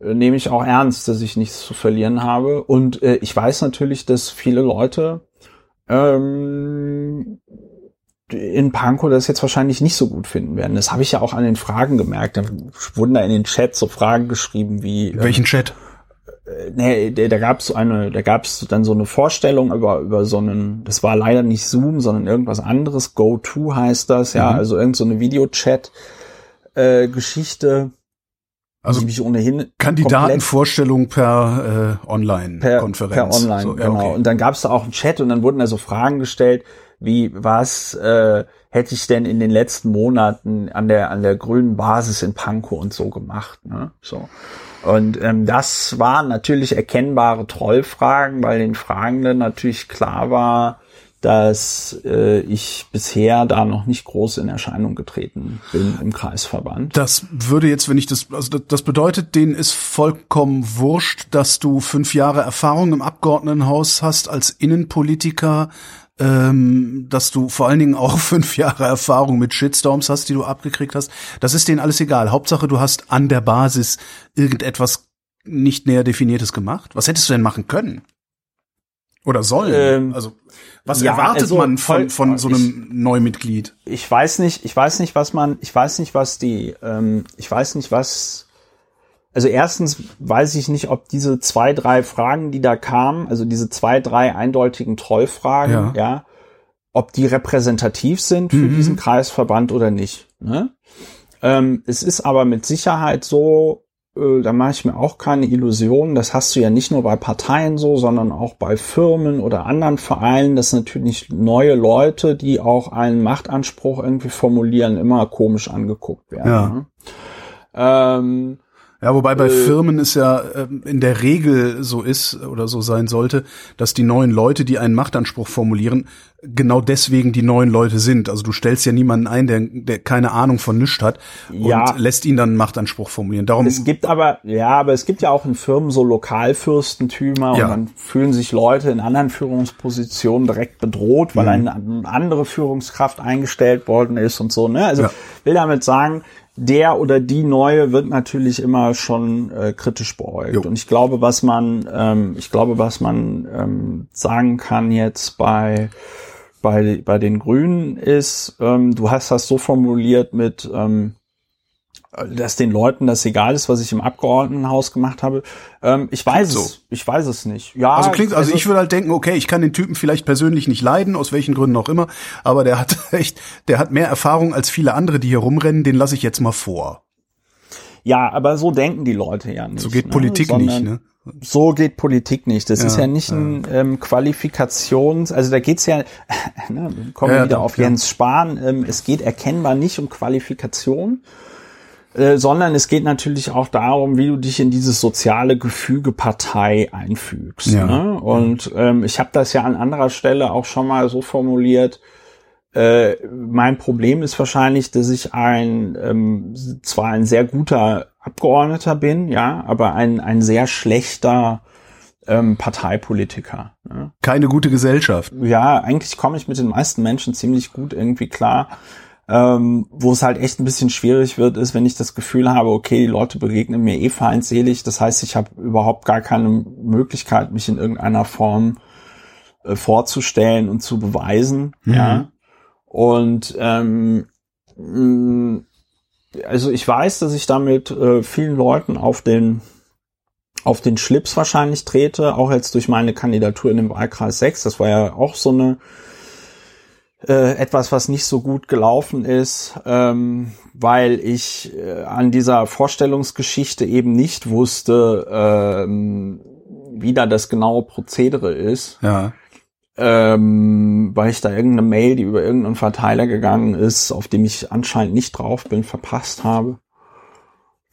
nehme ich auch ernst, dass ich nichts zu verlieren habe. Und äh, ich weiß natürlich, dass viele Leute ähm, in Pankow das jetzt wahrscheinlich nicht so gut finden werden. Das habe ich ja auch an den Fragen gemerkt. Da wurden da in den Chat so Fragen geschrieben wie. Welchen ähm, Chat? Nee, da, da gab es so eine, da gab es dann so eine Vorstellung über über so einen, das war leider nicht Zoom, sondern irgendwas anderes. Go-To heißt das, ja, mhm. also irgend so eine Videochat-Geschichte. Äh, also die mich ohnehin Kandidatenvorstellung per äh, Online-Konferenz. Per, per Online, so, ja, genau. Okay. Und dann gab es da auch einen Chat und dann wurden da so Fragen gestellt, wie was äh, hätte ich denn in den letzten Monaten an der an der grünen Basis in Pankow und so gemacht, ne? So. Und ähm, das waren natürlich erkennbare Trollfragen, weil den Fragenden natürlich klar war, dass äh, ich bisher da noch nicht groß in Erscheinung getreten bin im Kreisverband. Das würde jetzt, wenn ich das, also das bedeutet, denen ist vollkommen wurscht, dass du fünf Jahre Erfahrung im Abgeordnetenhaus hast als Innenpolitiker, ähm, dass du vor allen Dingen auch fünf Jahre Erfahrung mit Shitstorms hast, die du abgekriegt hast. Das ist denen alles egal. Hauptsache, du hast an der Basis irgendetwas nicht näher definiertes gemacht. Was hättest du denn machen können? Oder sollen? Ähm, also was ja, erwartet also man von, von so einem Neumitglied? ich weiß nicht, ich weiß nicht, was man, ich weiß nicht, was die, ähm, ich weiß nicht, was, also erstens weiß ich nicht, ob diese zwei, drei Fragen, die da kamen, also diese zwei, drei eindeutigen Trollfragen, Ja. ja, ob die repräsentativ sind für Mhm. diesen Kreisverband oder nicht. Ne? Ähm, es ist aber mit Sicherheit so, äh, da mache ich mir auch keine Illusionen, das hast du ja nicht nur bei Parteien so, sondern auch bei Firmen oder anderen Vereinen, dass natürlich neue Leute, die auch einen Machtanspruch irgendwie formulieren, immer komisch angeguckt werden. Ja. Ne? Ähm, Ja, wobei bei Äh, Firmen es ja ähm, in der Regel so ist oder so sein sollte, dass die neuen Leute, die einen Machtanspruch formulieren, genau deswegen die neuen Leute sind. Also du stellst ja niemanden ein, der, der keine Ahnung von nichts hat und Ja. lässt ihn dann einen Machtanspruch formulieren. Darum Es gibt aber, ja, aber es gibt ja auch in Firmen so Lokalfürstentümer Ja. und dann fühlen sich Leute in anderen Führungspositionen direkt bedroht, Mhm. weil eine andere Führungskraft eingestellt worden ist und so. Ne? Also Ja. will damit sagen, der oder die neue wird natürlich immer schon äh, kritisch beäugt. Jo. Und ich glaube, was man, ähm, ich glaube, was man ähm, sagen kann jetzt bei bei bei den Grünen ist, ähm, du hast das so formuliert mit ähm, dass den Leuten das egal ist, was ich im Abgeordnetenhaus gemacht habe. Ähm, ich weiß so. es, ich weiß es nicht. Ja, Also klingt, also ich würde halt denken, okay, ich kann den Typen vielleicht persönlich nicht leiden, aus welchen Gründen auch immer, aber der hat echt, der hat mehr Erfahrung als viele andere, die hier rumrennen, den lasse ich jetzt mal vor. ja, aber so denken die Leute ja nicht. So geht ne? Politik Sondern nicht, ne? So geht Politik nicht. Das Ja, ist ja nicht ein ähm, Qualifikations, also da geht's ja, ne, wir kommen Ja, ja, wieder auf ja. Jens Spahn, ähm, es geht erkennbar nicht um Qualifikation, äh, sondern es geht natürlich auch darum, wie du dich in dieses soziale Gefüge Partei einfügst. Ja. Ne? Und ähm, ich habe das ja an anderer Stelle auch schon mal so formuliert. Äh, mein Problem ist wahrscheinlich, dass ich ein ähm, zwar ein sehr guter Abgeordneter bin, ja, aber ein ein sehr schlechter ähm, Parteipolitiker. Ne? Keine gute Gesellschaft. ja, eigentlich komme ich mit den meisten Menschen ziemlich gut irgendwie klar. Ähm, wo es halt echt ein bisschen schwierig wird, ist, wenn ich das Gefühl habe, okay, die Leute begegnen mir eh feindselig. Das heißt, ich habe überhaupt gar keine Möglichkeit, mich in irgendeiner Form äh, vorzustellen und zu beweisen. Mhm. Ja. Und ähm, mh, also ich weiß, dass ich damit äh, vielen Leuten auf den auf den Schlips wahrscheinlich trete, auch jetzt durch meine Kandidatur in dem Wahlkreis 6. Das war ja auch so eine äh, etwas, was nicht so gut gelaufen ist, ähm, weil ich äh, an dieser Vorstellungsgeschichte eben nicht wusste, ähm, wie da das genaue Prozedere ist, Ja. ähm, weil ich da irgendeine Mail, die über irgendeinen Verteiler gegangen ist, auf dem ich anscheinend nicht drauf bin, verpasst habe.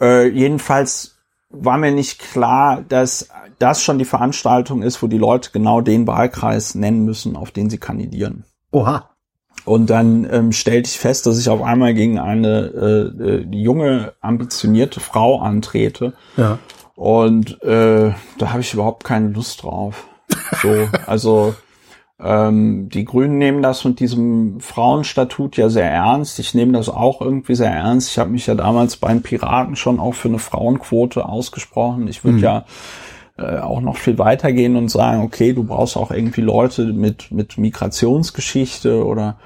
Äh, jedenfalls war mir nicht klar, dass das schon die Veranstaltung ist, wo die Leute genau den Wahlkreis nennen müssen, auf den sie kandidieren. Oha. Und dann ähm, stellte ich fest, dass ich auf einmal gegen eine äh, äh, junge, ambitionierte Frau antrete. Ja. Und äh, da habe ich überhaupt keine Lust drauf. So, also ähm, die Grünen nehmen das mit diesem Frauenstatut ja sehr ernst. Ich nehme das auch irgendwie sehr ernst. Ich habe mich ja damals bei den Piraten schon auch für eine Frauenquote ausgesprochen. Ich würde Mhm. ja äh, auch noch viel weitergehen und sagen, okay, du brauchst auch irgendwie Leute mit, mit Migrationsgeschichte oder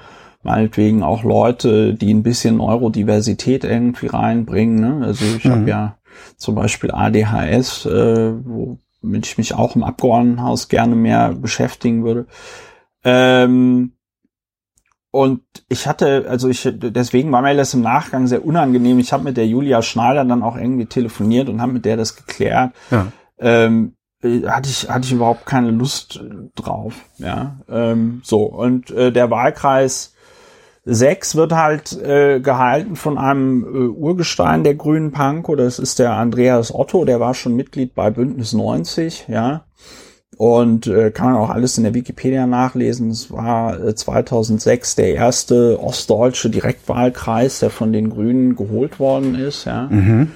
meinetwegen auch Leute, die ein bisschen Neurodiversität irgendwie reinbringen. Ne? Also ich Mhm. habe ja zum Beispiel ADHS, äh, womit ich mich auch im Abgeordnetenhaus gerne mehr beschäftigen würde. Ähm, und ich hatte, also ich, deswegen war mir das im Nachgang sehr unangenehm. Ich habe mit der Julia Schneider dann auch irgendwie telefoniert und habe mit der das geklärt. Ja. Ähm, äh, hatte ich hatte ich überhaupt keine Lust drauf, ja. Ähm, so und äh, der Wahlkreis 6 wird halt äh, gehalten von einem äh, Urgestein der Grünen Pankow. Das ist der Andreas Otto. Der war schon Mitglied bei Bündnis 90, ja. Und äh, kann man auch alles in der Wikipedia nachlesen. Es war äh, 2006 der erste ostdeutsche Direktwahlkreis, der von den Grünen geholt worden ist. Ja. Mhm.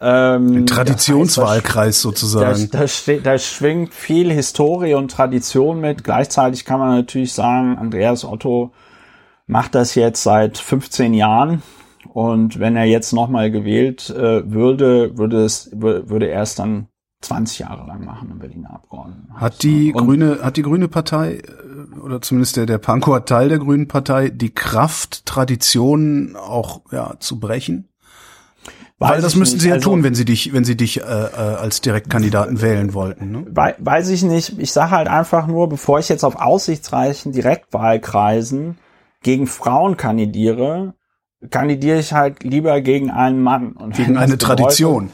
Ähm, Traditionswahlkreis da, sozusagen. da, ste- da schwingt viel Historie und Tradition mit. Gleichzeitig kann man natürlich sagen, Andreas Otto macht das jetzt seit 15 Jahren. Und wenn er jetzt nochmal gewählt äh, würde, würde es, wür- würde er es dann 20 Jahre lang machen im Berliner Abgeordnetenhaus. Hat die Und Grüne, hat die Grüne Partei, äh, oder zumindest der, der Pankow Teil der Grünen Partei, die Kraft, Traditionen auch, ja, zu brechen? weiß Weil das müssten sie ja Also- tun, wenn sie dich, wenn sie dich äh, äh, als Direktkandidaten wählen wollten. Ne? Wei- weiß ich nicht. Ich sage halt einfach nur, bevor ich jetzt auf aussichtsreichen Direktwahlkreisen gegen Frauen kandidiere, kandidiere ich halt lieber gegen einen Mann. Und Gegen eine bedeutet- Tradition.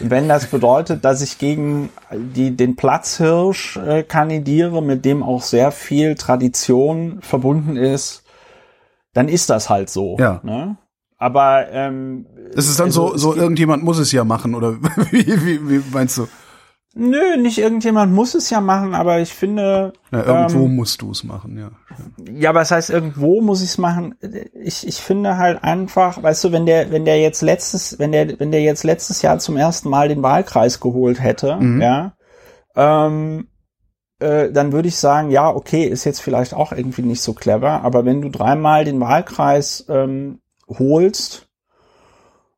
Wenn das bedeutet, dass ich gegen die, den Platzhirsch äh, kandidiere, mit dem auch sehr viel Tradition verbunden ist, dann ist das halt so. Ja. Ne? Aber ähm, Das ist dann also so, es so irgendjemand muss es ja machen, oder wie, wie, wie meinst du? Nö, nicht irgendjemand muss es ja machen, aber ich finde, Ja, irgendwo ähm, musst du es machen, ja. Ja, was heißt irgendwo muss ich es machen? Ich, ich finde halt einfach, weißt du, wenn der, wenn der jetzt letztes, wenn der, wenn der jetzt letztes Jahr zum ersten Mal den Wahlkreis geholt hätte, Mhm. ja, ähm, äh, dann würde ich sagen, ja, okay, ist jetzt vielleicht auch irgendwie nicht so clever, aber wenn du dreimal den Wahlkreis ähm, holst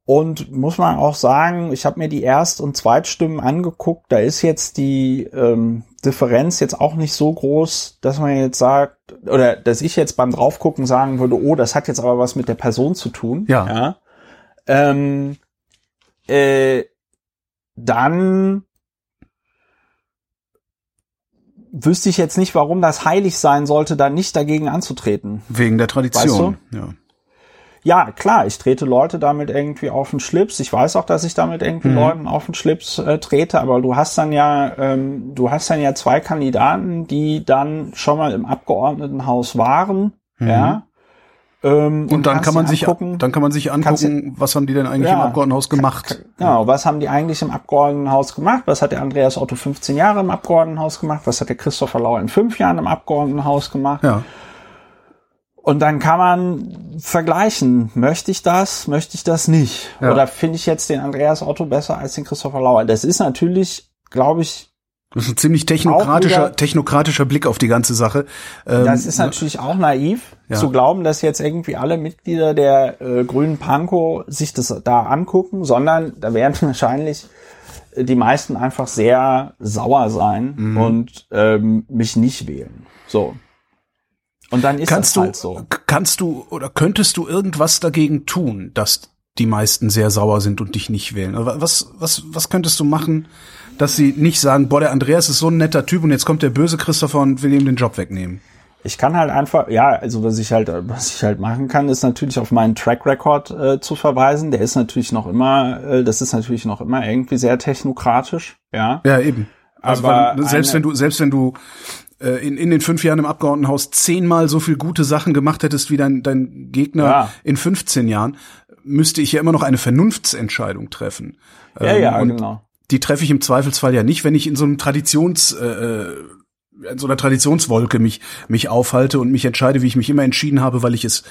und muss man auch sagen, ich habe mir die Erst- und Zweitstimmen angeguckt, da ist jetzt die ähm, Differenz jetzt auch nicht so groß, dass man jetzt sagt, oder dass ich jetzt beim Draufgucken sagen würde, oh, das hat jetzt aber was mit der Person zu tun. Ja. ja. Ähm, äh, dann wüsste ich jetzt nicht, warum das heilig sein sollte, da nicht dagegen anzutreten. Wegen der Tradition. Ja. Ja, klar, ich trete Leute damit irgendwie auf den Schlips. Ich weiß auch, dass ich damit irgendwie Mhm. Leuten auf den Schlips äh, trete, aber du hast dann ja, ähm, du hast dann ja zwei Kandidaten, die dann schon mal im Abgeordnetenhaus waren, ja. Ähm, Mhm. Und dann kann man sich, angucken, dann kann man sich angucken, was haben die denn eigentlich Ja. im Abgeordnetenhaus gemacht? Genau, was haben die eigentlich im Abgeordnetenhaus gemacht? Was hat der Andreas Otto 15 Jahre im Abgeordnetenhaus gemacht? Was hat der Christopher Lau in fünf Jahren im Abgeordnetenhaus gemacht? Ja. Und dann kann man vergleichen, möchte ich das, möchte ich das nicht? Ja. Oder finde ich jetzt den Andreas Otto besser als den Christopher Lauer? Das ist natürlich, glaube ich, Das ist ein ziemlich technokratischer, wieder- technokratischer Blick auf die ganze Sache. Ähm, das ist natürlich auch naiv, Ja. zu glauben, dass jetzt irgendwie alle Mitglieder der äh, Grünen Pankow sich das da angucken, sondern da werden wahrscheinlich die meisten einfach sehr sauer sein Mhm. und ähm, mich nicht wählen. So. Und dann ist kannst das du, halt so. k- kannst du oder könntest du irgendwas dagegen tun, dass die meisten sehr sauer sind und dich nicht wählen? Also Was, was, was könntest du machen, dass sie nicht sagen, boah, der Andreas ist so ein netter Typ und jetzt kommt der böse Christopher und will ihm den Job wegnehmen? Ich kann halt einfach, ja, also was ich halt, was ich halt machen kann, ist natürlich auf meinen Track Record äh, zu verweisen. Der ist natürlich noch immer, äh, das ist natürlich noch immer irgendwie sehr technokratisch, ja. Ja, eben. Also Aber selbst eine- wenn du, selbst wenn du in, in den fünf Jahren im Abgeordnetenhaus zehnmal so viel gute Sachen gemacht hättest wie dein, dein Gegner Ja. in 15 Jahren, müsste ich ja immer noch eine Vernunftsentscheidung treffen. Ja, Ähm, ja, genau. Die treffe ich im Zweifelsfall ja nicht, wenn ich in so einem Traditions, äh, äh, in so einer Traditionswolke mich, mich aufhalte und mich entscheide, wie ich mich immer entschieden habe, weil ich es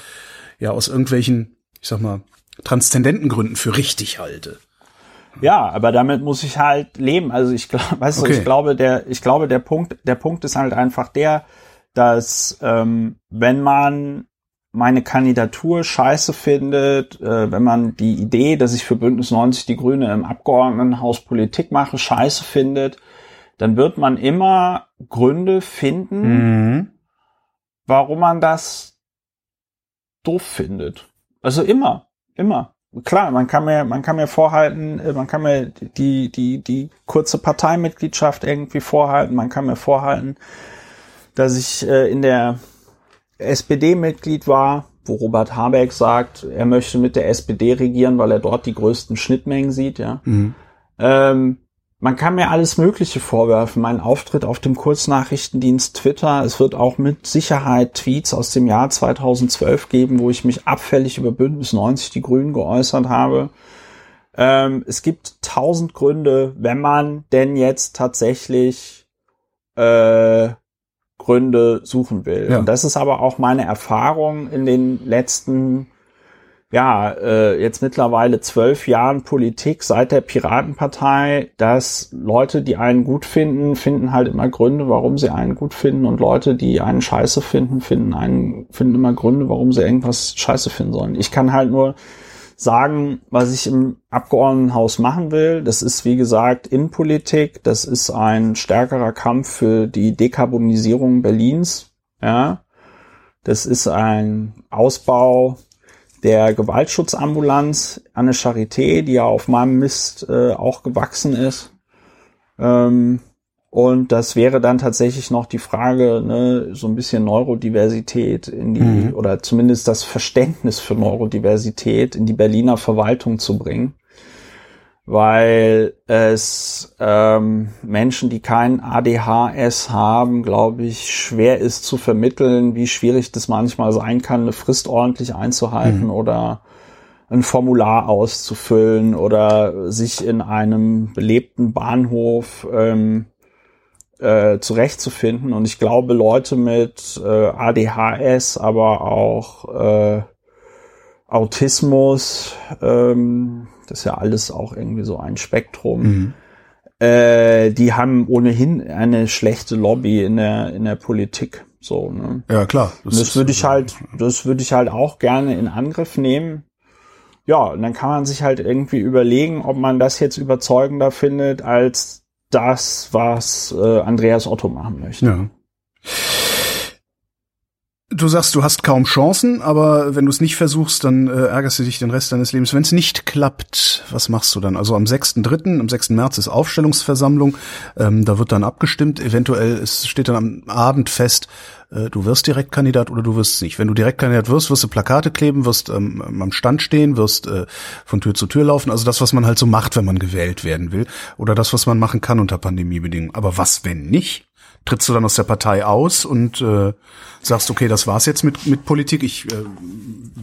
ja aus irgendwelchen, ich sag mal, transzendenten Gründen für richtig halte. Ja, aber damit muss ich halt leben. Also ich glaube, weißt du, Okay. ich glaube, der, ich glaube, der Punkt, der Punkt ist halt einfach der, dass ähm, wenn man meine Kandidatur scheiße findet, äh, wenn man die Idee, dass ich für Bündnis 90 die Grüne im Abgeordnetenhaus Politik mache, scheiße findet, dann wird man immer Gründe finden, Mhm. warum man das doof findet. Also immer, immer. Klar, man kann mir, man kann mir vorhalten, äh, man kann mir die, die, die kurze Parteimitgliedschaft irgendwie vorhalten, man kann mir vorhalten, dass ich äh, in der SPD Mitglied war, wo Robert Habeck sagt, er möchte mit der SPD regieren, weil er dort die größten Schnittmengen sieht, ja. Mhm. Ähm, man kann mir alles Mögliche vorwerfen. Mein Auftritt auf dem Kurznachrichtendienst Twitter. Es wird auch mit Sicherheit Tweets aus dem Jahr 2012 geben, wo ich mich abfällig über Bündnis 90 die Grünen geäußert habe. Ähm, es gibt tausend Gründe, wenn man denn jetzt tatsächlich äh, Gründe suchen will. Ja. Und das ist aber auch meine Erfahrung in den letzten ja, äh, jetzt mittlerweile zwölf Jahren Politik seit der Piratenpartei, dass Leute, die einen gut finden, finden halt immer Gründe, warum sie einen gut finden und Leute, die einen scheiße finden, finden einen, finden immer Gründe, warum sie irgendwas scheiße finden sollen. Ich kann halt nur sagen, was ich im Abgeordnetenhaus machen will. Das ist, wie gesagt, Innenpolitik. Das ist ein stärkerer Kampf für die Dekarbonisierung Berlins. Ja. Das ist ein Ausbau der Gewaltschutzambulanz an der Charité, die ja auf meinem Mist äh, auch gewachsen ist. Ähm, und das wäre dann tatsächlich noch die Frage, ne, so ein bisschen Neurodiversität in die, mhm. oder zumindest das Verständnis für Neurodiversität in die Berliner Verwaltung zu bringen. Weil es ähm, Menschen, die kein ADHS haben, glaube ich, schwer ist zu vermitteln, wie schwierig das manchmal sein kann, eine Frist ordentlich einzuhalten mhm. oder ein Formular auszufüllen oder sich in einem belebten Bahnhof ähm, äh, zurechtzufinden. Und ich glaube, Leute mit äh, ADHS, aber auch äh, Autismus, ähm, das ist ja alles auch irgendwie so ein Spektrum. Mhm. Äh, die haben ohnehin eine schlechte Lobby in der in der Politik. So, ne? Ja klar. Das, das würde ich halt, das würde ich halt auch gerne in Angriff nehmen. Ja, und dann kann man sich halt irgendwie überlegen, ob man das jetzt überzeugender findet als das, was äh, Andreas Otto machen möchte. Ja. Du sagst, du hast kaum Chancen, aber wenn du es nicht versuchst, dann äh, ärgerst du dich den Rest deines Lebens. Wenn es nicht klappt, was machst du dann? Also am 6.3., am 6. März ist Aufstellungsversammlung, ähm, da wird dann abgestimmt. Eventuell es steht dann am Abend fest, äh, du wirst Direktkandidat oder du wirst es nicht. Wenn du Direktkandidat wirst, wirst du Plakate kleben, wirst ähm, am Stand stehen, wirst äh, von Tür zu Tür laufen. Also das, was man halt so macht, wenn man gewählt werden will. Oder das, was man machen kann unter Pandemiebedingungen. Aber was, wenn nicht? Trittst du dann aus der Partei aus und äh, sagst, okay, das war's jetzt mit mit Politik, ich äh,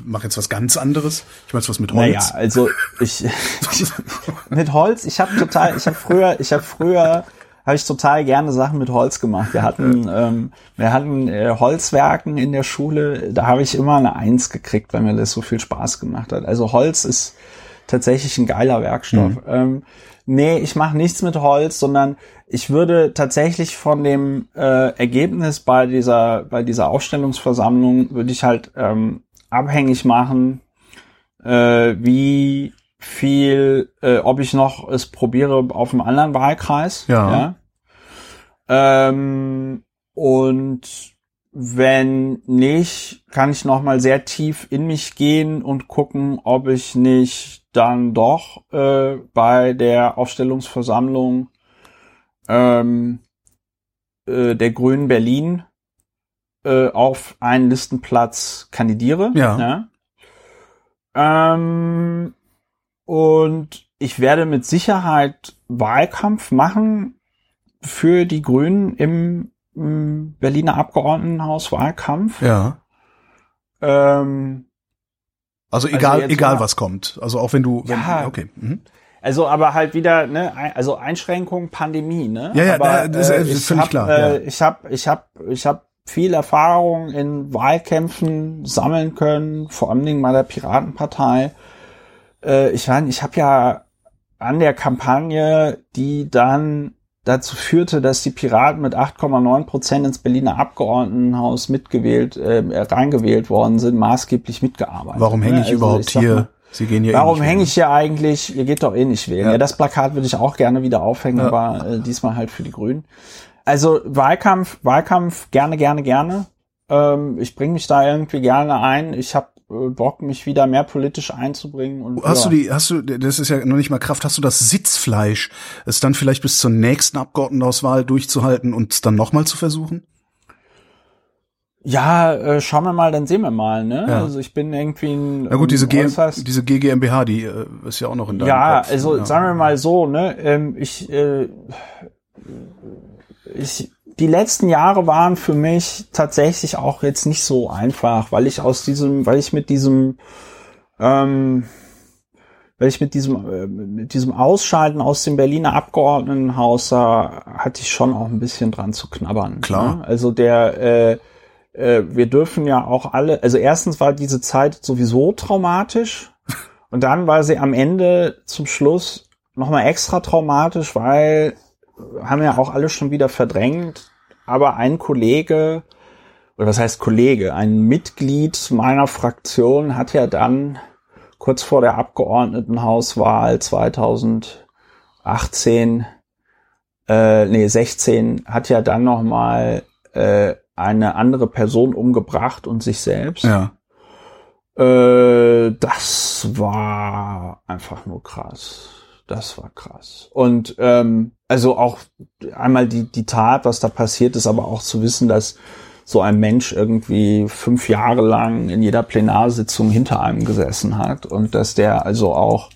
mache jetzt was ganz anderes. Ich meine was mit Holz. Naja, also ich, ich mit Holz, ich habe total, ich habe früher, ich habe früher habe ich total gerne Sachen mit Holz gemacht. Wir hatten, ähm, wir hatten äh, Holzwerken in der Schule, da habe ich immer eine Eins gekriegt, weil mir das so viel Spaß gemacht hat. Also Holz ist tatsächlich ein geiler Werkstoff. Mhm. Ähm, nee, ich mache nichts mit Holz, sondern ich würde tatsächlich von dem äh, Ergebnis bei dieser, bei dieser Ausstellungsversammlung würde ich halt ähm, abhängig machen, äh, wie viel, äh, ob ich noch es probiere auf einem anderen Wahlkreis. Ja. ja? Ähm, und wenn nicht, kann ich noch mal sehr tief in mich gehen und gucken, ob ich nicht dann doch äh, bei der Aufstellungsversammlung ähm, äh, der Grünen Berlin äh, auf einen Listenplatz kandidiere. Ja. ja. Ähm, und ich werde mit Sicherheit Wahlkampf machen für die Grünen im, im Berliner Abgeordnetenhaus Wahlkampf. Ja. Ähm, also egal, also egal was kommt. Also auch wenn du, wenn, ja, okay. Mhm. Also aber halt wieder, ne, also Einschränkung, Pandemie, ne? Ja, ja, aber, das ist, äh, völlig hab, klar. Äh, ja. Ich habe, ich habe, ich habe viel Erfahrung in Wahlkämpfen sammeln können, vor allen Dingen bei der Piratenpartei. Äh, ich meine, ich habe ja an der Kampagne, die dann dazu führte, dass die Piraten mit 8,9 Prozent ins Berliner Abgeordnetenhaus mitgewählt, äh, reingewählt worden sind, maßgeblich mitgearbeitet. Warum hänge ich also, überhaupt ich hier? Mal, Sie gehen hier Warum eh hänge ich hier eigentlich? Ihr geht doch eh nicht wählen. Ja. ja, das Plakat würde ich auch gerne wieder aufhängen, ja. aber äh, diesmal halt für die Grünen. Also Wahlkampf, Wahlkampf gerne, gerne, gerne. Ähm, ich bringe mich da irgendwie gerne ein. Ich habe Bock, mich wieder mehr politisch einzubringen. Und, hast ja. du die, hast du, das ist ja noch nicht mal Kraft, hast du das Sitzfleisch, es dann vielleicht bis zur nächsten Abgeordnetenauswahl durchzuhalten und es dann nochmal zu versuchen? Ja, äh, schauen wir mal, dann sehen wir mal, ne? Ja. Also ich bin irgendwie ein. Na gut, diese, G diese GGMBH, die äh, ist ja auch noch in deinem Ja, Kopf. also ja. sagen wir mal so, ne? Ähm, ich, äh, ich, die letzten Jahre waren für mich tatsächlich auch jetzt nicht so einfach, weil ich aus diesem, weil ich mit diesem, ähm, weil ich mit diesem, äh, mit diesem Ausschalten aus dem Berliner Abgeordnetenhaus, da hatte ich schon auch ein bisschen dran zu knabbern. Klar. Ne? Also der, äh, äh, wir dürfen ja auch alle, also erstens war diese Zeit sowieso traumatisch und dann war sie am Ende zum Schluss nochmal extra traumatisch, weil haben ja auch alle schon wieder verdrängt, aber ein Kollege, oder was heißt Kollege, ein Mitglied meiner Fraktion hat ja dann kurz vor der Abgeordnetenhauswahl 2018, äh, nee 16, hat ja dann noch mal äh, eine andere Person umgebracht und sich selbst. Ja. Äh, das war einfach nur krass. Das war krass. Und ähm, also auch einmal die, die Tat, was da passiert ist, aber auch zu wissen, dass so ein Mensch irgendwie fünf Jahre lang in jeder Plenarsitzung hinter einem gesessen hat und dass der also auch,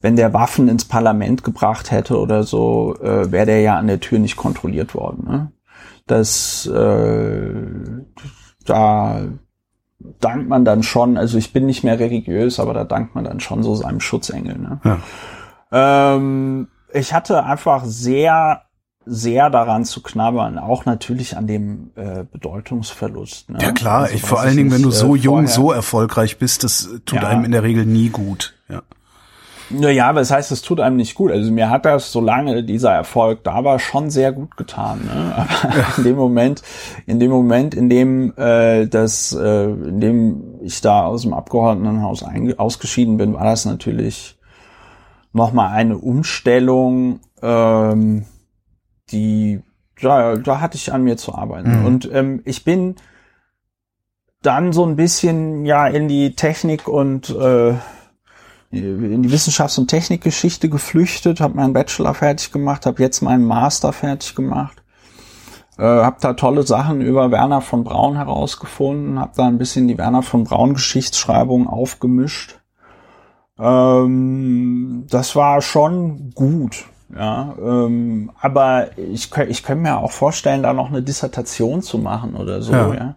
wenn der Waffen ins Parlament gebracht hätte oder so, äh, wäre der ja an der Tür nicht kontrolliert worden. Ne? Das äh, da dankt man dann schon, also ich bin nicht mehr religiös, aber da dankt man dann schon so seinem Schutzengel. Ne? Ja. Ähm, ich hatte einfach sehr, sehr daran zu knabbern, auch natürlich an dem äh, Bedeutungsverlust. Ne? Ja klar, Also, ich, vor allen Dingen, wenn du nicht, so äh, jung, vorher- so erfolgreich bist, das tut Ja. einem in der Regel nie gut. Ja. Naja, aber das heißt, es tut einem nicht gut. Also mir hat das, solange dieser Erfolg da war, schon sehr gut getan. Ne? Aber in dem Moment, in dem Moment, in dem äh, das, äh, in dem ich da aus dem Abgeordnetenhaus ausgeschieden bin, war das natürlich nochmal eine Umstellung, ähm, die, da, da hatte ich an mir zu arbeiten. Mhm. Und ähm, ich bin dann so ein bisschen ja in die Technik und äh, in die Wissenschafts- und Technikgeschichte geflüchtet, habe meinen Bachelor fertig gemacht, habe jetzt meinen Master fertig gemacht, äh, habe da tolle Sachen über Werner von Braun herausgefunden, habe da ein bisschen die Werner von Braun Geschichtsschreibung aufgemischt. Ähm, das war schon gut, ja. Ähm, aber ich, ich könnte mir auch vorstellen, da noch eine Dissertation zu machen oder so, Ja. ja.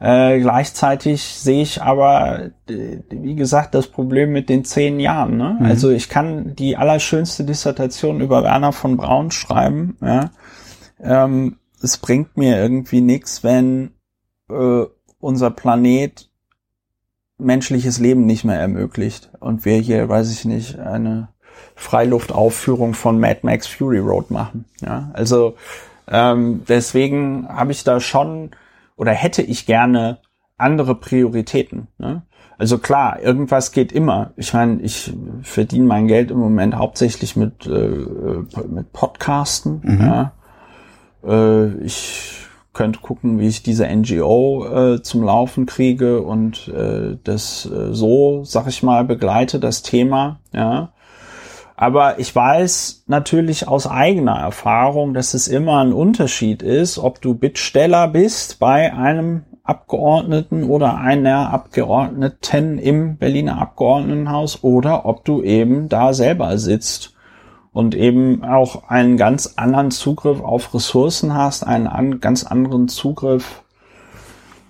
Äh, gleichzeitig sehe ich aber, wie gesagt, das Problem mit den zehn Jahren. Ne? Also ich kann die allerschönste Dissertation über Werner von Braun schreiben. Ja? Ähm, es bringt mir irgendwie nichts, wenn äh, unser Planet menschliches Leben nicht mehr ermöglicht und wir hier, weiß ich nicht, eine Freiluftaufführung von Mad Max Fury Road machen. Ja? Also ähm, deswegen habe ich da schon oder hätte ich gerne andere Prioritäten. Ne? Also klar, irgendwas geht immer. Ich meine, ich verdiene mein Geld im Moment hauptsächlich mit, äh, mit Podcasten. Ja? Äh, ich könnte gucken, wie ich diese NGO äh, zum Laufen kriege und äh, das äh, so, sag ich mal, begleite, das Thema. Ja? Aber ich weiß natürlich aus eigener Erfahrung, dass es immer ein Unterschied ist, ob du Bittsteller bist bei einem Abgeordneten oder einer Abgeordneten im Berliner Abgeordnetenhaus oder ob du eben da selber sitzt und eben auch einen ganz anderen Zugriff auf Ressourcen hast, einen an, ganz anderen Zugriff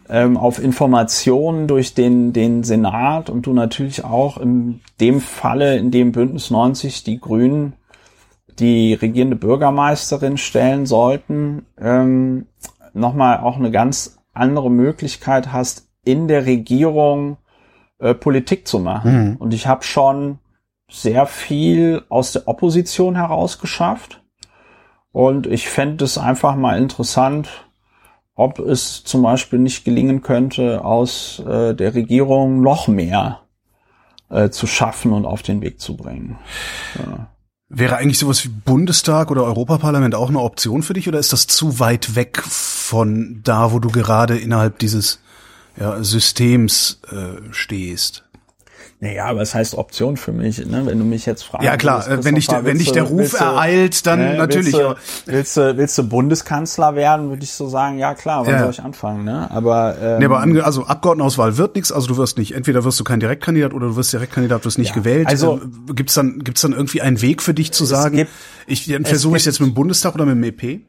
ähm, auf Informationen durch den, den Senat und du natürlich auch in dem Falle, in dem Bündnis 90 die Grünen die regierende Bürgermeisterin stellen sollten, ähm, nochmal auch eine ganz andere Möglichkeit hast, in der Regierung äh, Politik zu machen. Mhm. Und ich habe schon sehr viel aus der Opposition heraus geschafft. Und ich fände es einfach mal interessant, ob es zum Beispiel nicht gelingen könnte, aus äh, der Regierung noch mehr äh, zu schaffen und auf den Weg zu bringen. Wäre eigentlich sowas wie Bundestag oder Europaparlament auch eine Option für dich oder ist das zu weit weg von da, wo du gerade innerhalb dieses ja, Systems äh, stehst? Naja, aber es heißt Option für mich, ne? wenn du mich jetzt fragst. Ja klar, äh, wenn dich der, wenn dich der Ruf ereilt, dann ne, natürlich. Willst du, willst, du, willst du Bundeskanzler werden, würde ich so sagen, ja klar, wann Ja. soll ich anfangen? Ne? Aber, ähm, Nee, aber ange also Abgeordnetenauswahl wird nichts, also du wirst nicht, entweder wirst du kein Direktkandidat oder du wirst Direktkandidat, wirst nicht Ja, gewählt. also- Äh, gibt's dann gibt's dann irgendwie einen Weg für dich zu sagen, gibt- ich versuche ich jetzt mit dem Bundestag oder mit dem EP?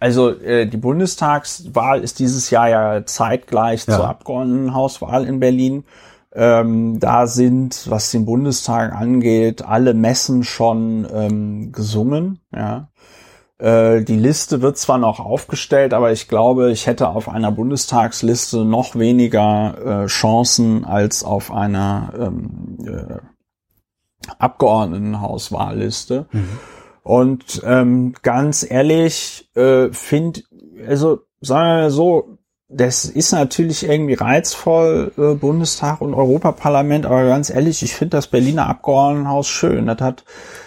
Also äh, die Bundestagswahl ist dieses Jahr ja zeitgleich Ja. zur Abgeordnetenhauswahl in Berlin. Ähm, da sind, was den Bundestag angeht, alle Messen schon ähm, gesungen. Ja. Äh, die Liste wird zwar noch aufgestellt, aber ich glaube, ich hätte auf einer Bundestagsliste noch weniger äh, Chancen als auf einer ähm, äh, Abgeordnetenhauswahlliste. Und ähm, ganz ehrlich, äh, finde, also sagen wir mal so, das ist natürlich irgendwie reizvoll, äh, Bundestag und Europaparlament, aber ganz ehrlich, ich finde das Berliner Abgeordnetenhaus schön. Das hat,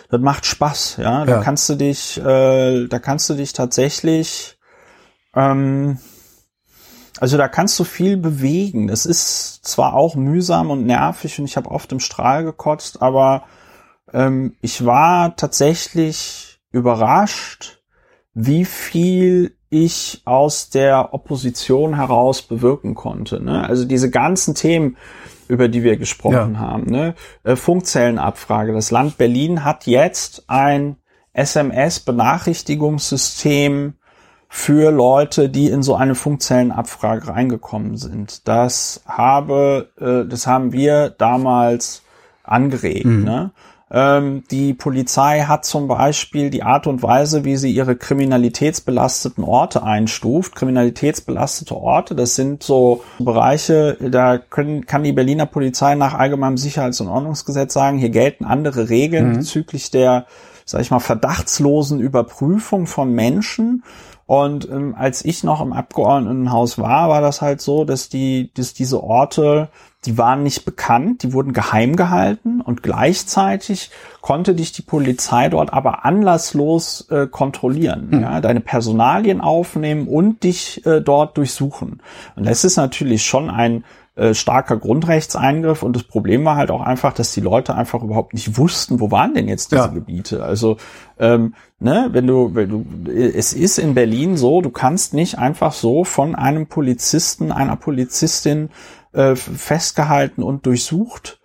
das macht Spaß, ja. Da Ja. kannst du dich, äh, da kannst du dich tatsächlich, ähm, also da kannst du viel bewegen. Das ist zwar auch mühsam und nervig und ich habe oft im Strahl gekotzt, aber ähm, ich war tatsächlich überrascht, wie viel ich aus der Opposition heraus bewirken konnte. Ne? Also diese ganzen Themen, über die wir gesprochen Ja. haben, ne? Äh, Funkzellenabfrage. Das Land Berlin hat jetzt ein SMS-Benachrichtigungssystem für Leute, die in so eine Funkzellenabfrage reingekommen sind. Das habe, äh, das haben wir damals angeregt. Ne? Ähm, die Polizei hat zum Beispiel die Art und Weise, wie sie ihre kriminalitätsbelasteten Orte einstuft. Kriminalitätsbelastete Orte, das sind so Bereiche, da können, kann die Berliner Polizei nach allgemeinem Sicherheits- und Ordnungsgesetz sagen, hier gelten andere Regeln bezüglich der, sag ich mal, verdachtslosen Überprüfung von Menschen. Und ähm, als ich noch im Abgeordnetenhaus war, war das halt so, dass die, dass diese Orte, die waren nicht bekannt, die wurden geheim gehalten und gleichzeitig konnte dich die Polizei dort aber anlasslos äh, kontrollieren, ja, deine Personalien aufnehmen und dich äh, dort durchsuchen. Und das ist natürlich schon ein äh, starker Grundrechtseingriff und das Problem war halt auch einfach, dass die Leute einfach überhaupt nicht wussten, wo waren denn jetzt diese Ja. Gebiete. Also ähm, ne, wenn du, wenn du, es ist in Berlin so, du kannst nicht einfach so von einem Polizisten, einer Polizistin äh, festgehalten und durchsucht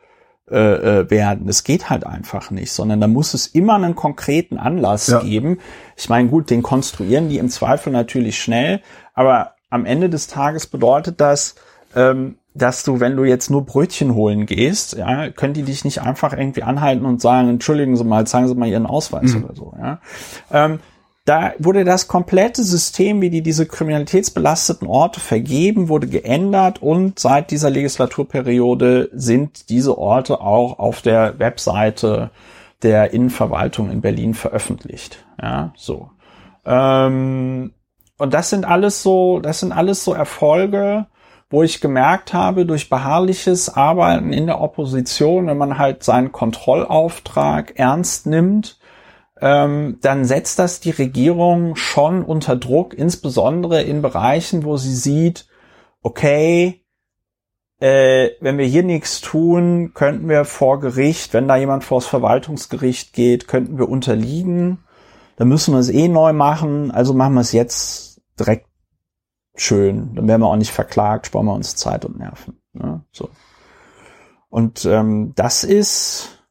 äh, äh, werden. Das geht halt einfach nicht, sondern da muss es immer einen konkreten Anlass Ja. geben. Ich meine, gut, den konstruieren die im Zweifel natürlich schnell, aber am Ende des Tages bedeutet das, ähm, dass du, wenn du jetzt nur Brötchen holen gehst, ja, können die dich nicht einfach irgendwie anhalten und sagen, entschuldigen Sie mal, zeigen Sie mal Ihren Ausweis oder so, ja. Ähm, da wurde das komplette System, wie die diese kriminalitätsbelasteten Orte vergeben, wurde geändert und seit dieser Legislaturperiode sind diese Orte auch auf der Webseite der Innenverwaltung in Berlin veröffentlicht. Ja, so. Ähm, und das sind alles so, das sind alles so Erfolge, wo ich gemerkt habe, durch beharrliches Arbeiten in der Opposition, wenn man halt seinen Kontrollauftrag ernst nimmt, ähm, dann setzt das die Regierung schon unter Druck, insbesondere in Bereichen, wo sie sieht, okay, äh, wenn wir hier nichts tun, könnten wir vor Gericht, wenn da jemand vors Verwaltungsgericht geht, könnten wir unterliegen. Dann müssen wir es eh neu machen, also machen wir es jetzt direkt schön. Dann werden wir auch nicht verklagt, sparen wir uns Zeit und Nerven. Ne? So. Und ähm, das ist,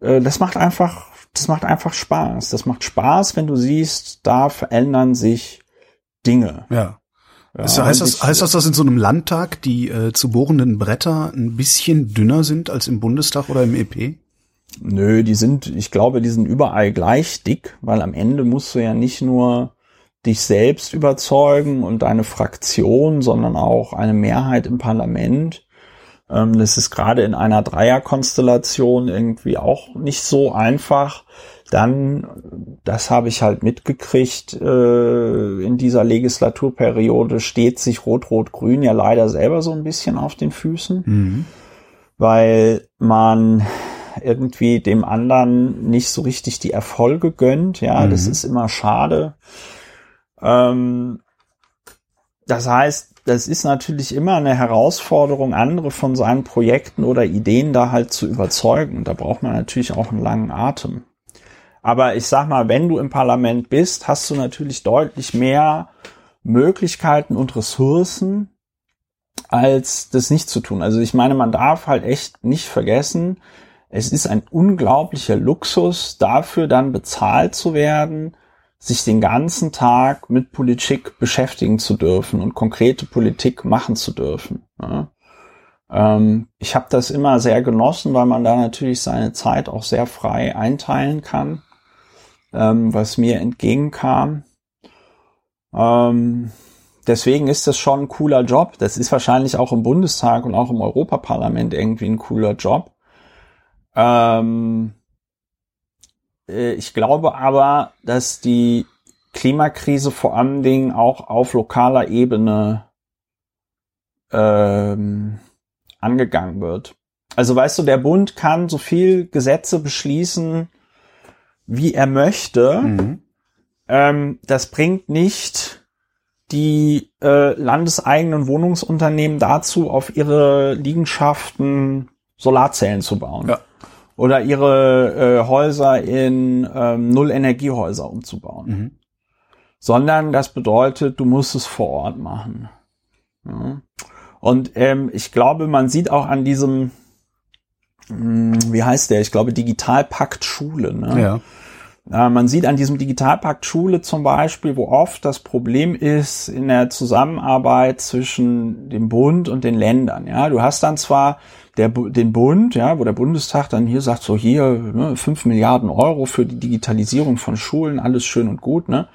äh, das macht einfach, das macht einfach Spaß. Das macht Spaß, wenn du siehst, da verändern sich Dinge. Ja. Ja, Ist, heißt, das, heißt das, dass in so einem Landtag die äh, zu bohrenden Bretter ein bisschen dünner sind als im Bundestag oder im EP? Nö, die sind, ich glaube, die sind überall gleich dick, weil am Ende musst du ja nicht nur dich selbst überzeugen und deine Fraktion, sondern auch eine Mehrheit im Parlament. Ähm, das ist gerade in einer Dreierkonstellation irgendwie auch nicht so einfach. Dann, das habe ich halt mitgekriegt, äh, in dieser Legislaturperiode steht sich Rot-Rot-Grün ja leider selber so ein bisschen auf den Füßen Mhm. weil man irgendwie dem anderen nicht so richtig die Erfolge gönnt. Ja, das Mhm. ist immer schade. Ähm, das heißt, das ist natürlich immer eine Herausforderung, andere von seinen Projekten oder Ideen da halt zu überzeugen. Da braucht man natürlich auch einen langen Atem. Aber ich sag mal, wenn du im Parlament bist, hast du natürlich deutlich mehr Möglichkeiten und Ressourcen, als das nicht zu tun. Also ich meine, man darf halt echt nicht vergessen, es ist ein unglaublicher Luxus, dafür dann bezahlt zu werden, sich den ganzen Tag mit Politik beschäftigen zu dürfen und konkrete Politik machen zu dürfen. Ja. Ähm, ich habe das immer sehr genossen, weil man da natürlich seine Zeit auch sehr frei einteilen kann, ähm, was mir entgegenkam. Ähm, deswegen ist das schon ein cooler Job. Das ist wahrscheinlich auch im Bundestag und auch im Europaparlament irgendwie ein cooler Job. Ähm, äh, ich glaube aber, dass die Klimakrise vor allen Dingen auch auf lokaler Ebene ähm, angegangen wird. Also weißt du, der Bund kann so viel Gesetze beschließen, wie er möchte. Mhm. Ähm, das bringt nicht die äh, landeseigenen Wohnungsunternehmen dazu, auf ihre Liegenschaften Solarzellen zu bauen. Ja. Oder ihre äh, Häuser in ähm, Null-Energiehäuser umzubauen. Mhm. Sondern das bedeutet, du musst es vor Ort machen. Ja. Und ähm, ich glaube, man sieht auch an diesem, mh, hm, wie heißt der? Ich glaube, Digitalpakt Schule. Ne? Ja. Äh, man sieht an diesem Digitalpakt Schule zum Beispiel, wo oft das Problem ist in der Zusammenarbeit zwischen dem Bund und den Ländern. Ja, du hast dann zwar der, den Bund, ja, wo der Bundestag dann hier sagt, so hier ne, 5 Milliarden Euro für die Digitalisierung von Schulen, alles schön und gut, ne?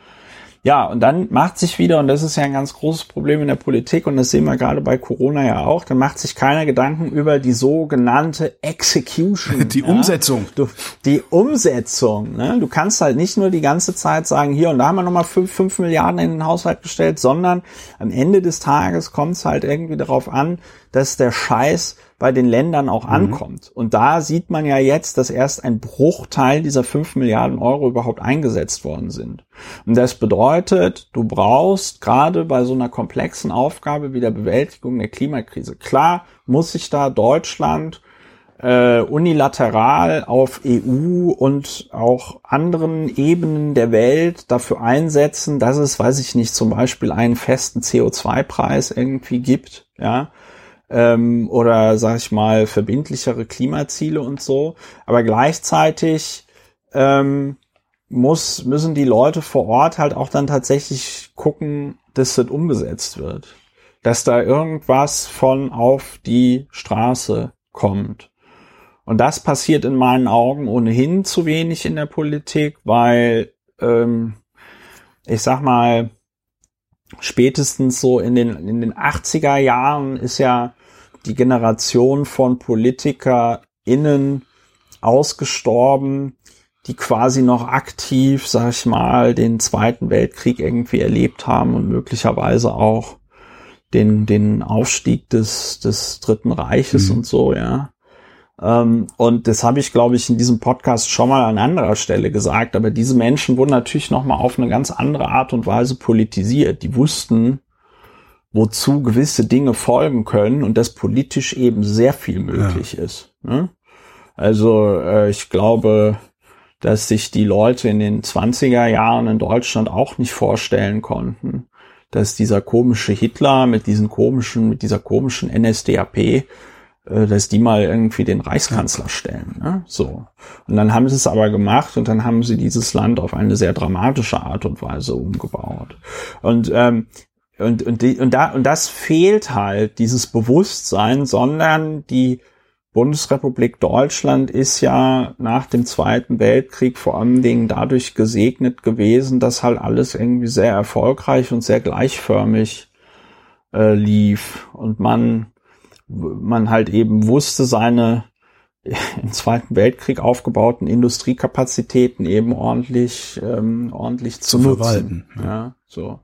Ja, und dann macht sich wieder, und das ist ja ein ganz großes Problem in der Politik, und das sehen wir gerade bei Corona ja auch, dann macht sich keiner Gedanken über die sogenannte Execution. Die ja? Umsetzung. Du, die Umsetzung. Ne? Du kannst halt nicht nur die ganze Zeit sagen, hier und da haben wir nochmal fünf, fünf Milliarden in den Haushalt gestellt, sondern am Ende des Tages kommt es halt irgendwie darauf an, dass der Scheiß bei den Ländern auch mhm. ankommt. Und da sieht man ja jetzt, dass erst ein Bruchteil dieser fünf Milliarden Euro überhaupt eingesetzt worden sind. Und das bedeutet, du brauchst gerade bei so einer komplexen Aufgabe wie der Bewältigung der Klimakrise, klar muss sich da Deutschland äh, unilateral auf EU und auch anderen Ebenen der Welt dafür einsetzen, dass es, weiß ich nicht, zum Beispiel einen festen CO2-Preis irgendwie gibt, ja, ähm, oder sag ich mal verbindlichere Klimaziele und so. Aber gleichzeitig ähm, muss, müssen die Leute vor Ort halt auch dann tatsächlich gucken, dass das umgesetzt wird. Dass da irgendwas von auf die Straße kommt. Und das passiert in meinen Augen ohnehin zu wenig in der Politik, weil ähm, ich sag mal, spätestens so in den, in den 80er Jahren ist ja die Generation von PolitikerInnen ausgestorben, die quasi noch aktiv, sag ich mal, den Zweiten Weltkrieg irgendwie erlebt haben und möglicherweise auch den, den Aufstieg des, des Dritten Reiches mhm. und so, ja. Ähm, und das habe ich, glaube ich, in diesem Podcast schon mal an anderer Stelle gesagt. Aber diese Menschen wurden natürlich noch mal auf eine ganz andere Art und Weise politisiert. Die wussten, wozu gewisse Dinge folgen können und dass politisch eben sehr viel möglich ja. ist. Ne? Also äh, ich glaube, dass sich die Leute in den 20er Jahren in Deutschland auch nicht vorstellen konnten, dass dieser komische Hitler mit diesen komischen, mit dieser komischen NSDAP, äh, dass die mal irgendwie den Reichskanzler stellen. Ne? So. Und dann haben sie es aber gemacht und dann haben sie dieses Land auf eine sehr dramatische Art und Weise umgebaut. Und ähm, und, und, die, und, da, und das fehlt halt, dieses Bewusstsein, sondern die Bundesrepublik Deutschland ist ja nach dem Zweiten Weltkrieg vor allen Dingen dadurch gesegnet gewesen, dass halt alles irgendwie sehr erfolgreich und sehr gleichförmig äh, lief und man, man halt eben wusste, seine im Zweiten Weltkrieg aufgebauten Industriekapazitäten eben ordentlich, ähm, ordentlich zu, zu nutzen. verwalten. Ja, so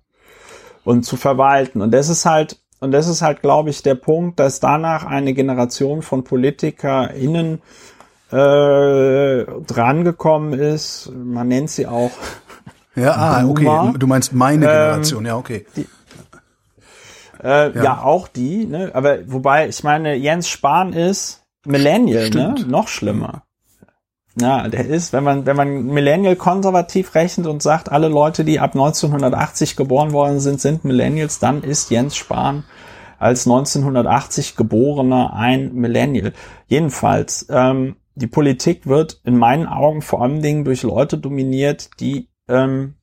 und zu verwalten. Und das ist halt, und das ist halt, glaube ich, der Punkt, dass danach eine Generation von PolitikerInnen äh, drangekommen ist. Man nennt sie auch. Ja, ah, okay. Du meinst meine ähm, Generation, ähm, ja, okay. Die, äh, ja. ja. auch die, ne? Aber wobei, ich meine, Jens Spahn ist Millennial, ne? Noch schlimmer. Ja, der ist, wenn man, wenn man Millennial konservativ rechnet und sagt, alle Leute, die ab 1980 geboren worden sind, sind Millennials, dann ist Jens Spahn als 1980 geborener ein Millennial. Jedenfalls, ähm, die Politik wird in meinen Augen vor allen Dingen durch Leute dominiert, die ähm,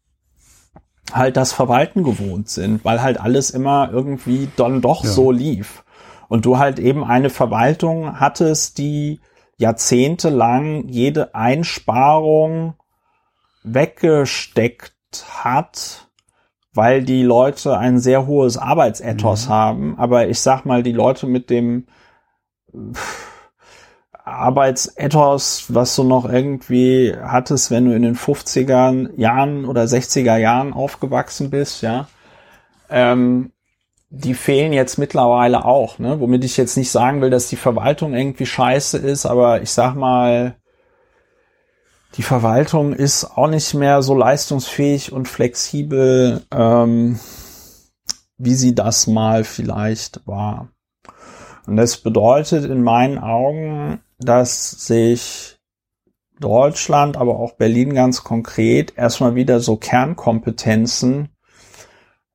halt das Verwalten gewohnt sind, weil halt alles immer irgendwie dann doch ja. so lief. Und du halt eben eine Verwaltung hattest, die jahrzehntelang jede Einsparung weggesteckt hat, weil die Leute ein sehr hohes Arbeitsethos mhm. haben. Aber ich sag mal, die Leute mit dem Arbeitsethos, was du noch irgendwie hattest, wenn du in den 50er Jahren oder 60er Jahren aufgewachsen bist, ja, ähm, die fehlen jetzt mittlerweile auch, ne? Womit ich jetzt nicht sagen will, dass die Verwaltung irgendwie scheiße ist, aber ich sag mal, die Verwaltung ist auch nicht mehr so leistungsfähig und flexibel, ähm, wie sie das mal vielleicht war. Und das bedeutet in meinen Augen, dass sich Deutschland, aber auch Berlin ganz konkret erstmal wieder so Kernkompetenzen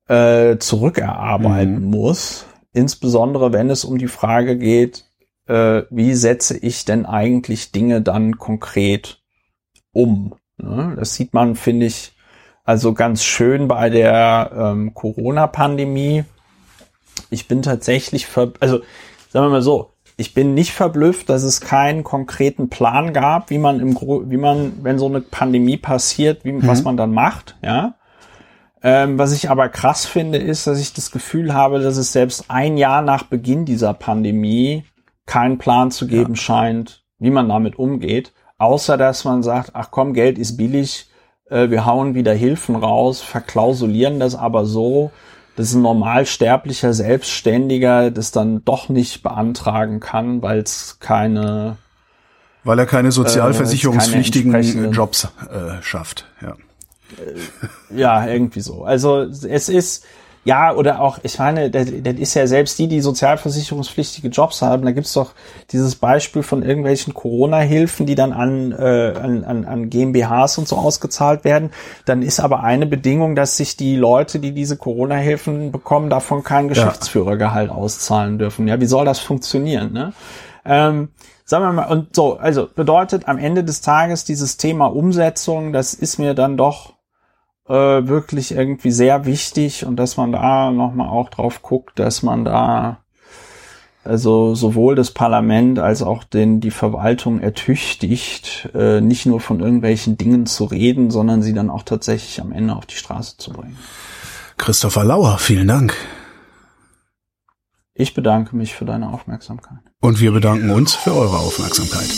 äh, zurückerarbeiten mhm. muss. Insbesondere wenn es um die Frage geht, äh, wie setze ich denn eigentlich Dinge dann konkret um? Ne? Das sieht man, finde ich, also ganz schön bei der ähm, Corona-Pandemie. Ich bin tatsächlich, ver also sagen wir mal so, ich bin nicht verblüfft, dass es keinen konkreten Plan gab, wie man im Gro wie man, wenn so eine Pandemie passiert, wie, mhm. was man dann macht, ja. Ähm, was ich aber krass finde, ist, dass ich das Gefühl habe, dass es selbst ein Jahr nach Beginn dieser Pandemie keinen Plan zu geben ja. scheint, wie man damit umgeht, außer dass man sagt, ach komm, Geld ist billig, äh, wir hauen wieder Hilfen raus, verklausulieren das aber so, dass ein normalsterblicher Selbstständiger das dann doch nicht beantragen kann, weil es keine weil er keine sozialversicherungspflichtigen äh, keine Jobs äh, schafft, ja. Äh, ja, irgendwie so. Also es ist, ja, oder auch, ich meine, das, das ist ja selbst die, die sozialversicherungspflichtige Jobs haben. Da gibt's doch dieses Beispiel von irgendwelchen Corona-Hilfen, die dann an, äh, an, an, an GmbHs und so ausgezahlt werden. Dann ist aber eine Bedingung, dass sich die Leute, die diese Corona-Hilfen bekommen, davon kein Geschäftsführergehalt auszahlen dürfen. Ja, wie soll das funktionieren? Ne? Ähm, sagen wir mal, und so, also bedeutet am Ende des Tages dieses Thema Umsetzung, das ist mir dann doch äh, wirklich irgendwie sehr wichtig und dass man da nochmal auch drauf guckt, dass man da also sowohl das Parlament als auch den, die Verwaltung ertüchtigt, äh, nicht nur von irgendwelchen Dingen zu reden, sondern sie dann auch tatsächlich am Ende auf die Straße zu bringen. Christopher Lauer, vielen Dank. Ich bedanke mich für deine Aufmerksamkeit. Und wir bedanken uns für eure Aufmerksamkeit.